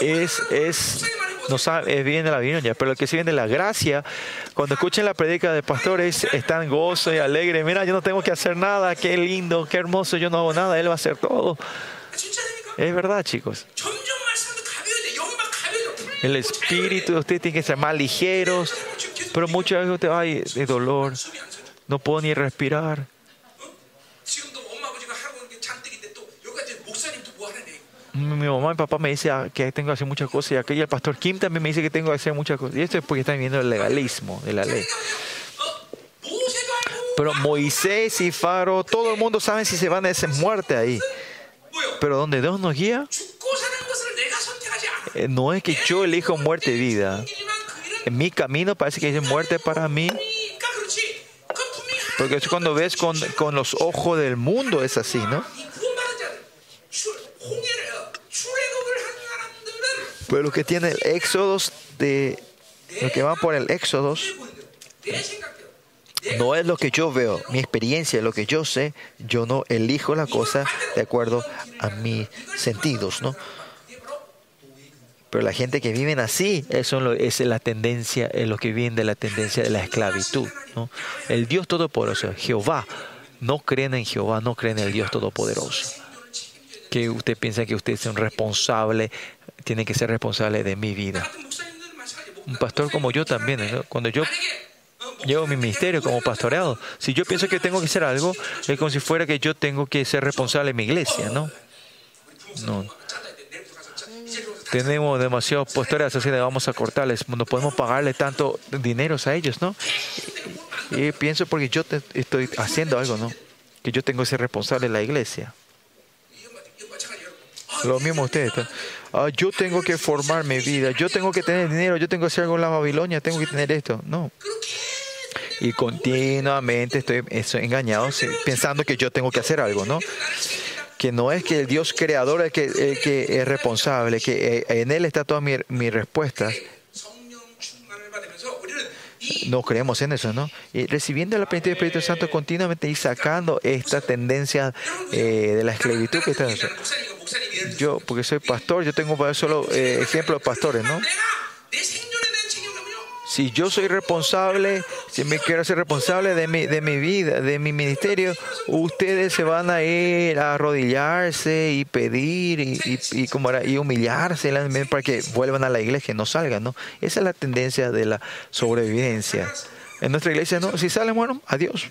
es, es, no sabe, es bien de la viña, pero lo que sí viene de la gracia, cuando escuchen la predica de pastores, están gozo y alegre. Mira, yo no tengo que hacer nada, qué lindo, qué hermoso, yo no hago nada, Él va a hacer todo. Es verdad, chicos. El espíritu de ustedes tiene que ser más ligeros, pero muchas veces usted, ay, de dolor, no puedo ni respirar. mi mamá y papá me dice ah, que tengo que hacer muchas cosas y aquella el pastor Kim también me dice que tengo que hacer muchas cosas. Y esto es porque están viendo el legalismo de la ley. Pero Moisés y Faro, todo el mundo sabe si se van a esa muerte ahí. Pero donde Dios nos guía, eh, no es que yo elijo muerte y vida. En mi camino parece que es muerte para mí. Porque es cuando ves con, con los ojos del mundo es así, ¿no? Pero los que tienen el éxodo de los que van por el éxodo no es lo que yo veo, mi experiencia, lo que yo sé, yo no elijo la cosa de acuerdo a mis sentidos, ¿no? Pero la gente que vive así, eso es la tendencia, es lo que viene de la tendencia de la esclavitud. ¿no? El Dios Todopoderoso, Jehová, no creen en Jehová, no creen en el Dios Todopoderoso. Que usted piensa que usted es un responsable tiene que ser responsable de mi vida. Un pastor como yo también, cuando yo llevo mi ministerio como pastoreado, si yo pienso que tengo que hacer algo, es como si fuera que yo tengo que ser responsable de mi iglesia, ¿no? Tenemos demasiados pastores así que vamos a cortarles, no podemos pagarle tanto dinero a ellos, ¿no? Y, pienso porque yo estoy haciendo algo, ¿no? Que yo tengo que ser responsable de la iglesia. Lo mismo usted. Ah, yo tengo que formar mi vida, yo tengo que tener dinero, yo tengo que hacer algo en la Babilonia, tengo que tener esto. No. Y continuamente estoy, estoy engañado pensando que yo tengo que hacer algo, ¿no? que no es que el Dios creador es el que, el que es responsable, que eh, en Él está todas mis mi respuestas no creemos en eso, ¿no? Y recibiendo la plenitud del Espíritu Santo continuamente y sacando esta tendencia eh, de la esclavitud que está en eso. Yo, porque soy pastor, yo tengo solo eh, ejemplos de pastores, ¿no? Si yo soy responsable, si me quiero ser responsable de mi, de mi vida, de mi ministerio, ustedes se van a ir a arrodillarse y pedir y, y, como era, y humillarse para que vuelvan a la iglesia y no salgan, ¿no? Esa es la tendencia de la sobrevivencia. En nuestra iglesia, no, si salen, bueno, adiós.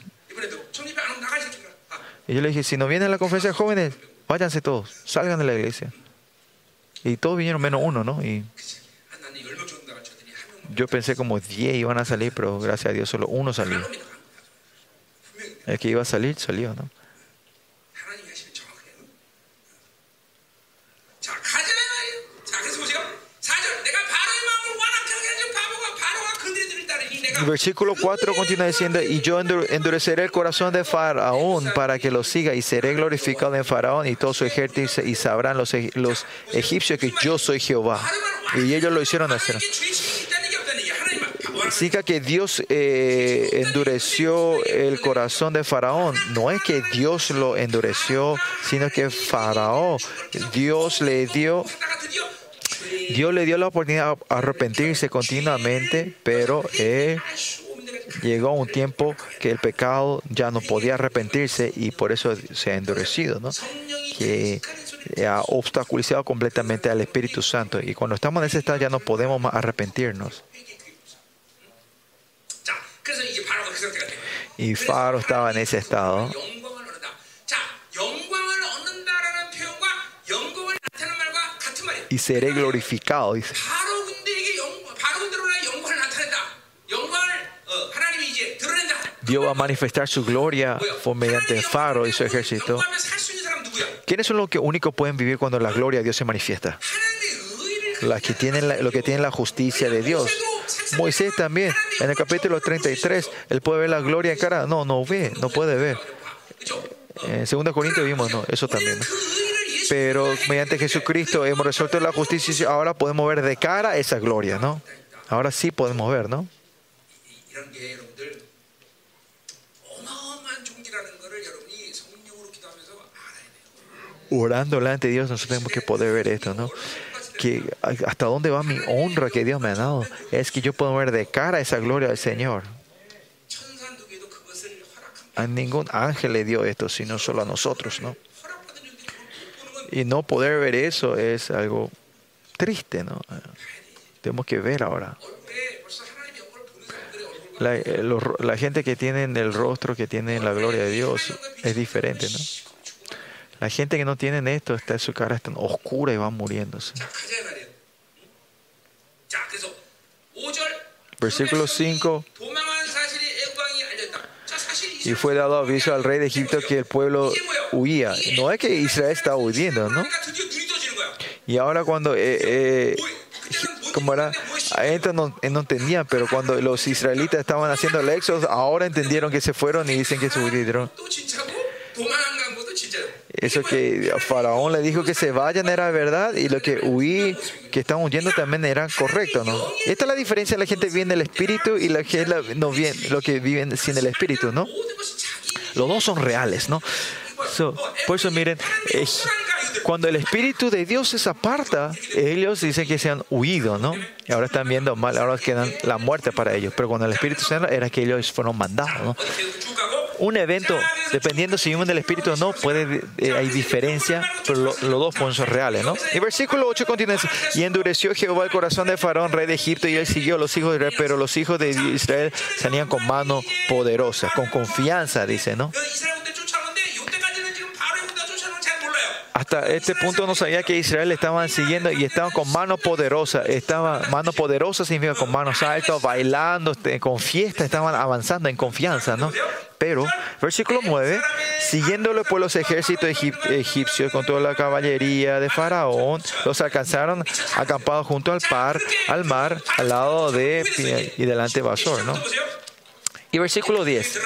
Y yo le dije, si no vienen a la conferencia jóvenes, váyanse todos, salgan de la iglesia. Y todos vinieron menos uno, ¿no? Y, yo pensé como 10 iban a salir, pero gracias a Dios solo uno salió. El que iba a salir, salió, ¿no? El versículo 4 continúa diciendo, y yo endureceré el corazón de Faraón para que lo siga, y seré glorificado en Faraón y todo su ejército, y sabrán los, e-, los egipcios que yo soy Jehová. Y ellos lo hicieron hacer significa que Dios eh, endureció el corazón de Faraón. No es que Dios lo endureció, sino que Faraón, Dios le dio Dios le dio la oportunidad de arrepentirse continuamente, pero eh, llegó un tiempo que el pecado ya no podía arrepentirse y por eso se ha endurecido, ¿no? que ha obstaculizado completamente al Espíritu Santo. Y cuando estamos en ese estado ya no podemos más arrepentirnos. Y Faro estaba en ese estado. Y seré glorificado, dice. Dios va a manifestar su gloria mediante el Faro y su ejército. ¿Quiénes son los que únicos pueden vivir cuando la gloria de Dios se manifiesta? Las que tienen la, lo que tienen la justicia de Dios. Moisés también, en el capítulo 33, él puede ver la gloria en cara. No, no ve, no puede ver. En 2 Corintios vimos, no, eso también. Pero mediante Jesucristo hemos resuelto la justicia y ahora podemos ver de cara esa gloria, ¿no? Ahora sí podemos ver, ¿no? Orando delante de Dios, nosotros tenemos que poder ver esto, ¿no? que hasta dónde va mi honra que Dios me ha dado, es que yo puedo ver de cara esa gloria del Señor. A ningún ángel le dio esto, sino solo a nosotros, ¿no? Y no poder ver eso es algo triste, ¿no? Tenemos que ver ahora. La, eh, la gente que tiene el rostro, que tiene la gloria de Dios, es diferente, ¿no? La gente que no tiene esto, está, su cara es tan oscura y va muriéndose. Versículo 5. Y fue dado aviso al rey de Egipto que el pueblo huía. No es que Israel estaba huyendo, ¿no? Y ahora cuando... Eh, eh como era, esto no, eh, no entendían, pero cuando los israelitas estaban haciendo el éxodo, ahora entendieron que se fueron y dicen que se huyeron. Eso que Faraón le dijo que se vayan era verdad y lo que huí, que estaban huyendo también era correcto, ¿no? Esta es la diferencia, la gente vive en el espíritu y la gente no vive, lo que viven sin el espíritu, ¿no? Los dos son reales, ¿no? So, por eso miren, es, cuando el Espíritu de Dios se aparta, ellos dicen que se han huido, ¿no? Y ahora están viendo mal, ahora quedan la muerte para ellos. Pero cuando el Espíritu se era que ellos fueron mandados, ¿no? Un evento, dependiendo si uno del Espíritu o no, puede, eh, hay diferencia, pero lo, los dos son reales, ¿no? Y versículo 8 continúa, y endureció Jehová el corazón de Faraón, rey de Egipto, y él siguió a los hijos de Israel, pero los hijos de Israel salían con mano poderosa, con confianza, dice, ¿no? Hasta este punto no sabía que Israel estaban siguiendo y estaban con mano poderosa. Estaban, mano poderosa significa con manos altas, bailando, este, con fiesta, estaban avanzando en confianza, ¿no? Pero, versículo 9, siguiéndole por los ejércitos egip egipcios con toda la caballería de Faraón, los alcanzaron acampados junto al par, al mar, al lado de y delante de Basor, ¿no? Y versículo 10.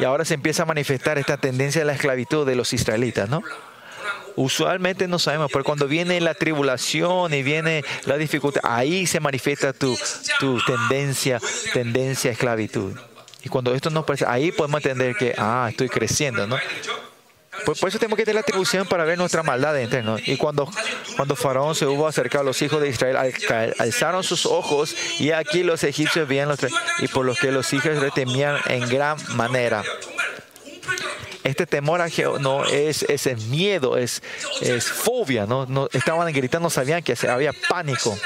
Y ahora se empieza a manifestar esta tendencia a la esclavitud de los israelitas, ¿no? Usualmente no sabemos, pero cuando viene la tribulación y viene la dificultad, ahí se manifiesta tu, tu tendencia, tendencia a esclavitud. Y cuando esto nos parece, ahí podemos entender que, ah, estoy creciendo, ¿no? Por, por, eso tenemos que tener la atribución para ver nuestra maldad interna. Y cuando, cuando Faraón se hubo acercado, a los hijos de Israel alzaron sus ojos y aquí los egipcios veían los y por los que los hijos temían en gran manera. Este temor a Jehová no es, ese miedo, es, es fobia. ¿no? No, estaban gritando, sabían que había pánico.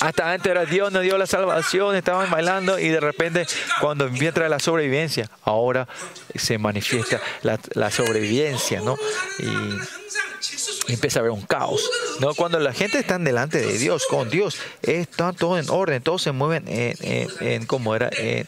Hasta antes era Dios nos dio la salvación, estaban bailando y de repente cuando entra la sobrevivencia, ahora se manifiesta la, la sobrevivencia, ¿no? Y, empieza a haber un caos, ¿no? Cuando la gente está delante de Dios, con Dios, están todos en orden, todos se mueven en, en, en como era, en,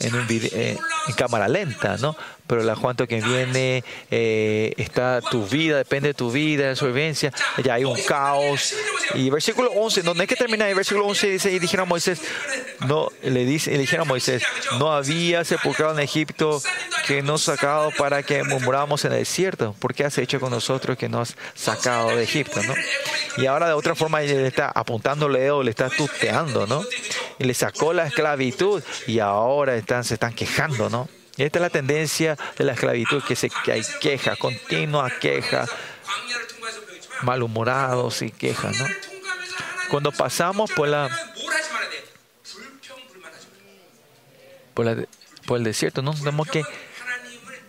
en, un vide- en- en cámara lenta, ¿no? Pero la cuanto que viene, eh, está tu vida, depende de tu vida, de sobrevivencia, ya hay un caos. Y versículo 11, no, no hay que terminar, el versículo 11 dice, y dijeron a Moisés, no, le, dice, le dijeron a Moisés, no había sepulcro en Egipto que nos sacado para que murmuramos en el desierto. ¿Por qué has hecho con nosotros que nos has sacado de Egipto? ¿no? Y ahora de otra forma le está apuntándole o le está tuteando, ¿no? y le sacó la esclavitud y ahora están, se están quejando, ¿no? Y esta es la tendencia de la esclavitud, que, se, que hay queja, continua queja, malhumorados y quejas, ¿no? Cuando pasamos por la, por la por el desierto, no tenemos que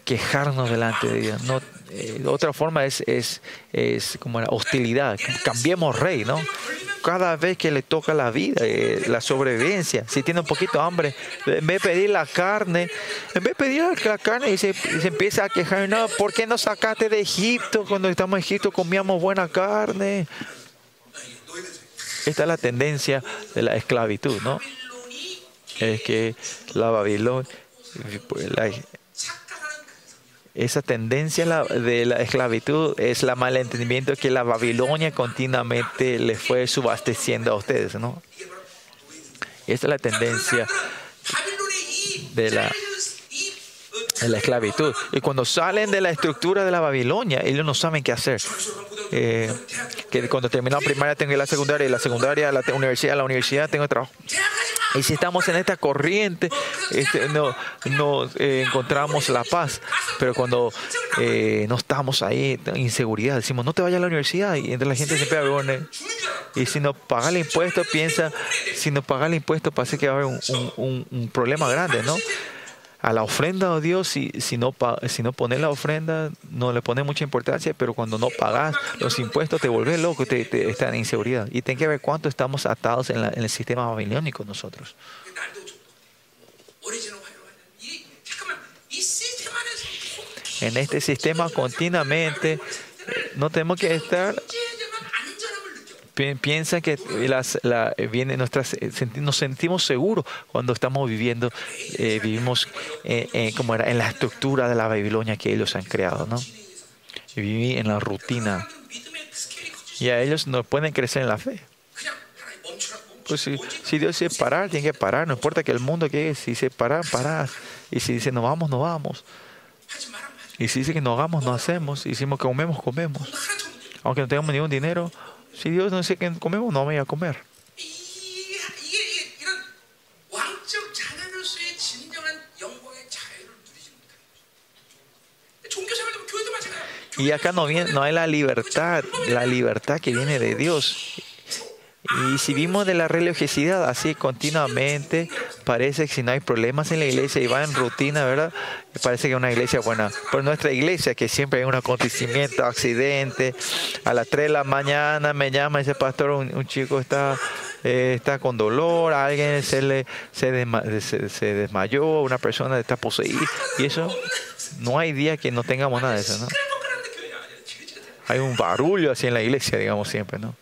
quejarnos delante de Dios. No, eh, otra forma es, es, es como la hostilidad. Cambiemos rey, ¿no? Cada vez que le toca la vida, eh, la sobrevivencia, si tiene un poquito de hambre, en vez de pedir la carne, en vez de pedir la carne y se, y se empieza a quejar, no, ¿por qué no sacaste de Egipto? Cuando estamos en Egipto comíamos buena carne. Esta es la tendencia de la esclavitud, ¿no? Es que la Babilonia, esa tendencia de la esclavitud es la malentendimiento que la Babilonia continuamente le fue subasteciendo a ustedes, ¿no? Esta es la tendencia de la, de la esclavitud. Y cuando salen de la estructura de la Babilonia, ellos no saben qué hacer. Eh, que cuando terminan primaria tengo la secundaria, y la secundaria, la universidad, la universidad tengo trabajo. Y si estamos en esta corriente, este, no, no eh, encontramos la paz. Pero cuando eh, no estamos ahí, inseguridad, decimos, no te vayas a la universidad. Y entre la gente siempre avergüenza. Y si no pagas el impuesto, piensa, si no pagas el impuesto, parece que va a haber un, un problema grande, ¿no? a la ofrenda de Dios, si, si, no, si no pones la ofrenda, no le pones mucha importancia, pero cuando no pagas los impuestos te vuelves loco, te, te está en inseguridad. Y tiene que ver cuánto estamos atados en, la, en el sistema babilónico nosotros. En este sistema continuamente no tenemos que estar piensa que las, la, eh, viene nuestras, eh, nos sentimos seguros cuando estamos viviendo, eh, vivimos eh, eh, como era, en la estructura de la Babilonia que ellos han creado, ¿no? Viví en la rutina. Y a ellos no pueden crecer en la fe. Pues si, si, Dios dice parar, tiene que parar. No importa que el mundo que es. Si dice parar, parar. Y si dice no vamos, no vamos. Y si dice que no hagamos, no hacemos. Y si comemos, comemos. Aunque no tengamos ningún dinero, si Dios no dice que comemos, no me voy a comer. Y acá no, viene, no hay la libertad, la libertad que viene de Dios. Y si vimos de la religiosidad así continuamente, parece que si no hay problemas en la iglesia y va en rutina, ¿verdad? Parece que es una iglesia buena. Pero nuestra iglesia, que siempre hay un acontecimiento, accidente, a las 3 de la mañana me llama ese pastor, un, un chico está, eh, está con dolor, alguien se, le, se, se, desmayó, una persona está poseída. Y eso, no hay día que no tengamos nada de eso, ¿no? Hay un barullo así en la iglesia, digamos siempre, ¿no?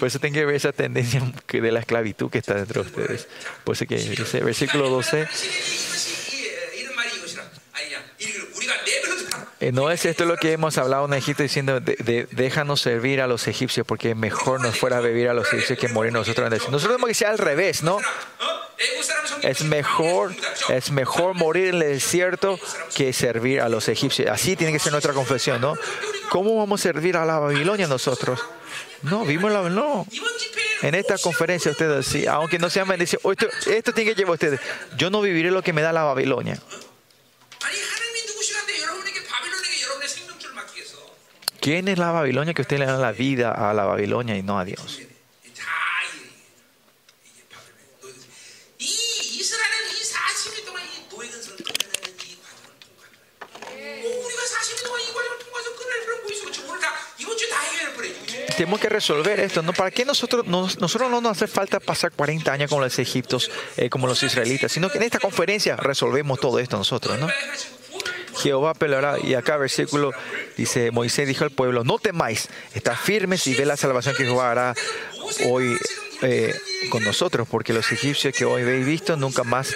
Por eso tienen que ver esa tendencia de la esclavitud que está dentro de ustedes. Por eso que dice, versículo 12, Eh, no es esto lo que hemos hablado en Egipto diciendo, de, déjanos servir a los egipcios, porque mejor nos fuera a vivir a los egipcios que morir nosotros en Egipto. Nosotros tenemos que ser al revés, ¿no? Es mejor, es mejor morir en el desierto que servir a los egipcios. Así tiene que ser nuestra confesión, ¿no? ¿Cómo vamos a servir a la Babilonia nosotros? No, vimos la no. En esta conferencia ustedes sí, aunque no sean bendiciones, esto, esto tiene que llevar a ustedes. Yo no viviré lo que me da la Babilonia. ¿Quién es la Babilonia que usted le da la vida a la Babilonia y no a Dios? tenemos que resolver esto. ¿no? ¿Para qué nosotros, nos, nosotros no nos hace falta pasar 40 años como los egipcios, eh, como los israelitas? Sino que en esta conferencia resolvemos todo esto nosotros, ¿no? Jehová peleará. Y acá versículo dice, Moisés dijo al pueblo, no temáis, está firmes y ve la salvación que Jehová hará hoy eh, con nosotros, porque los egipcios que hoy habéis visto, nunca más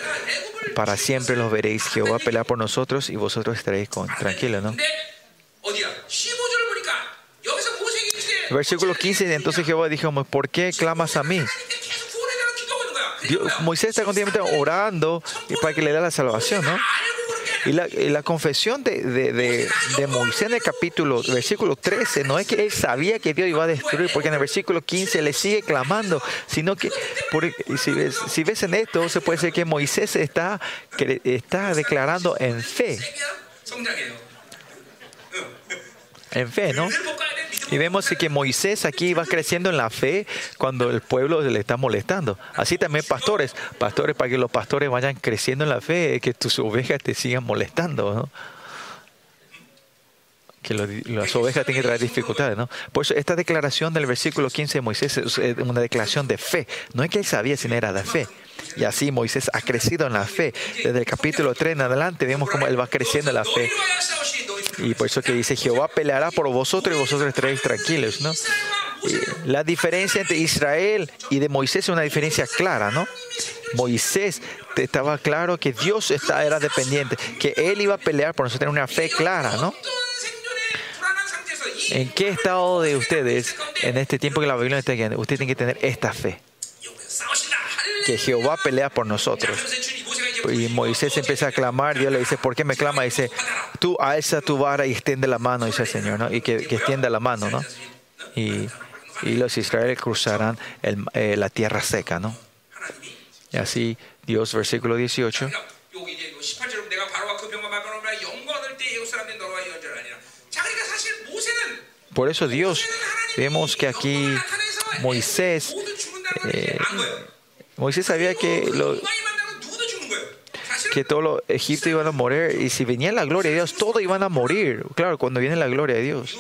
para siempre los veréis. Jehová peleará por nosotros y vosotros estaréis con, tranquilos, ¿no? Versículo 15, entonces Jehová dijo, ¿por qué clamas a mí? Moisés está continuamente orando para que le dé la salvación, ¿no? Y la, confesión de, Moisés en el capítulo, versículo 13, no es que él sabía que Dios iba a destruir, porque en el versículo 15 le sigue clamando, sino que por, si, ves, en esto, se puede decir que Moisés está, está declarando en fe en fe, ¿no? Y vemos que Moisés aquí va creciendo en la fe cuando el pueblo le está molestando. Así también pastores, pastores, para que los pastores vayan creciendo en la fe, que tus ovejas te sigan molestando, ¿no? que lo, las ovejas tienen que traer dificultades, ¿no? Por eso esta declaración del versículo 15 de Moisés es una declaración de fe. No es que él sabía si era de fe. Y así Moisés ha crecido en la fe. Desde el capítulo 3 en adelante vemos cómo él va creciendo en la fe. Y por eso que dice, Jehová peleará por vosotros y vosotros estaréis tranquilos, ¿no? La diferencia entre Israel y de Moisés es una diferencia clara, ¿no? Moisés estaba claro que Dios era dependiente, que él iba a pelear por nosotros, tenía una fe clara, ¿no? en qué estado de ustedes en este tiempo que la Babilonia está llegando. Usted tiene que tener esta fe. Que Jehová pelea por nosotros. Y Moisés empieza a clamar, Dios le dice, ¿por qué me clama? Dice, tú alza tu vara y extiende la mano, dice el Señor, ¿no? Y que, que extienda la mano, ¿no? Y, y los israelíes cruzarán el, eh, la tierra seca, ¿no? Y así Dios, versículo 18. Por eso Dios, vemos que aquí Moisés, eh, Moisés sabía que, lo, que todo Egipto iban a morir y si venía la gloria de Dios, todos iban a morir. Claro, cuando viene la gloria de Dios.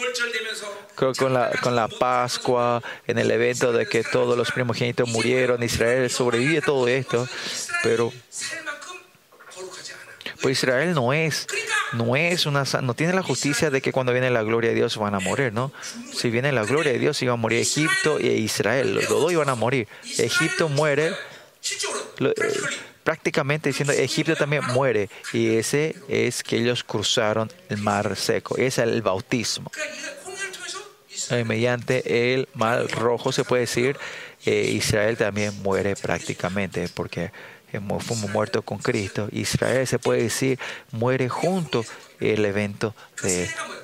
Creo que con la, con la Pascua, en el evento de que todos los primogénitos murieron, Israel sobrevive todo esto, pero pues Israel no es no es una no tiene la justicia de que cuando viene la gloria de Dios van a morir, ¿no? Si viene la gloria de Dios iba a morir Egipto e Israel, los dos iban a morir. Egipto muere eh, prácticamente diciendo Egipto también muere y ese es que ellos cruzaron el mar seco, ese es el bautismo. Eh, mediante el mar rojo se puede decir eh, Israel también muere prácticamente porque fuimos muertos con Cristo. Israel se puede decir, muere junto el evento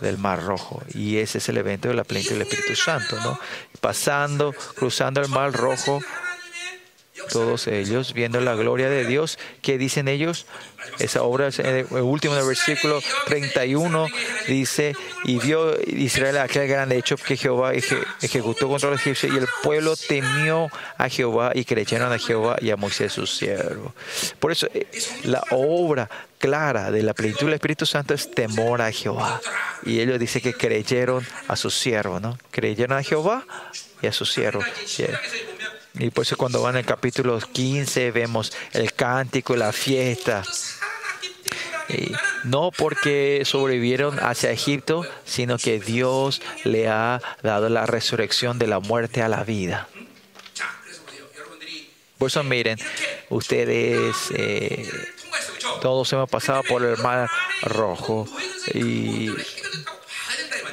del Mar Rojo. Y ese es el evento de la plenitud del Espíritu Santo, ¿no? Pasando, cruzando el Mar Rojo, todos ellos viendo la gloria de Dios, ¿qué dicen ellos? Esa obra, en el último del versículo 31 dice, y vio Israel aquel gran hecho que Jehová eje- ejecutó contra los egipcios y el pueblo temió a Jehová y creyeron a Jehová y a Moisés su siervo. Por eso eh, la obra clara de la plenitud del Espíritu Santo es temor a Jehová. Y ellos dicen que creyeron a su siervo, ¿no? Creyeron a Jehová y a su siervo. Y pues por eso cuando van al capítulo 15 vemos el cántico, la fiesta. Y no porque sobrevivieron hacia Egipto, sino que Dios le ha dado la resurrección de la muerte a la vida. Por eso miren, ustedes eh, todos hemos pasado por el mar rojo y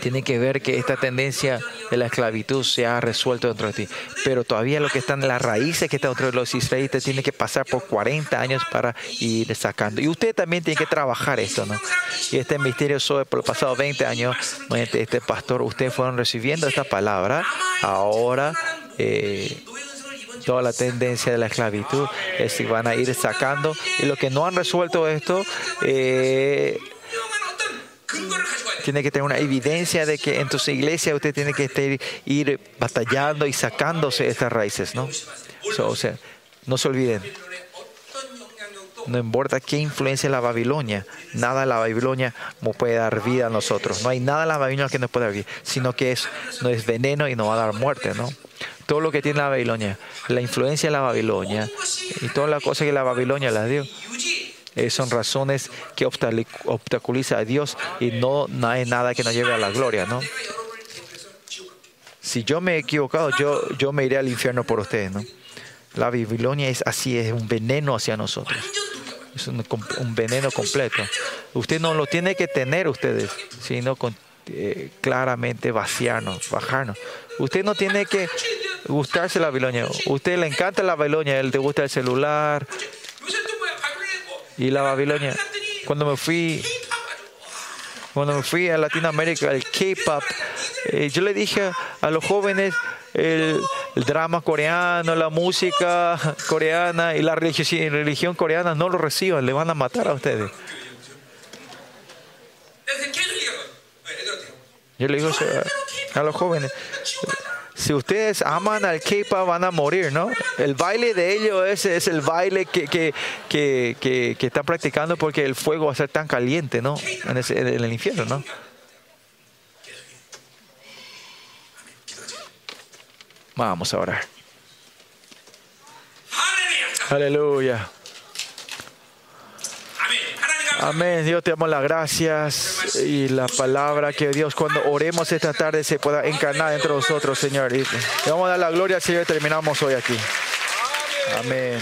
tiene que ver que esta tendencia de la esclavitud se ha resuelto dentro de ti. Pero todavía lo que están en las raíces que están dentro de los israelitas tiene que pasar por 40 años para ir sacando. Y usted también tiene que trabajar esto, ¿no? Y este misterio sobre por los pasados 20 años, este, este pastor, ustedes fueron recibiendo esta palabra. Ahora. Eh, toda la tendencia de la esclavitud, es si van a ir sacando. Y los que no han resuelto esto, eh, tiene que tener una evidencia de que en tus iglesias usted tiene que estar, ir batallando y sacándose estas raíces, ¿no? So, o sea, no se olviden. No importa qué influencia la Babilonia, nada en la Babilonia nos puede dar vida a nosotros. No hay nada en la Babilonia que nos pueda dar vida, sino que es, no es veneno y nos va a dar muerte, ¿no? Todo lo que tiene la Babilonia, la influencia de la Babilonia y todas las cosas que la Babilonia las dio, eh, son razones que obstaculiza a Dios y no, no hay nada que nos lleve a la gloria, ¿no? Si yo me he equivocado, yo, yo me iré al infierno por ustedes, ¿no? La Babilonia es así, es un veneno hacia nosotros. Es un, veneno completo. Usted no lo tiene que tener ustedes, sino eh, claramente vaciarnos, bajarnos. Usted no tiene que gustarse la Babilonia. Usted le encanta la Babilonia, él te gusta el celular, y la Babilonia. Cuando me fui, cuando me fui a Latinoamérica, el K-pop, eh, yo le dije a los jóvenes el, drama coreano, la música coreana y la religión, religión coreana no lo reciban, le van a matar a ustedes. Yo le digo a, a los jóvenes, si ustedes aman al K-pop van a morir, ¿no? El baile de ellos es, el baile que, que están practicando porque el fuego va a ser tan caliente, ¿no? En, ese, en el infierno, ¿no? Vamos a orar. Aleluya. Amén. Dios te damos las gracias y la palabra que Dios cuando oremos esta tarde se pueda encarnar entre nosotros, Señor. Y te vamos a dar la gloria, Señor. Terminamos hoy aquí. Amén.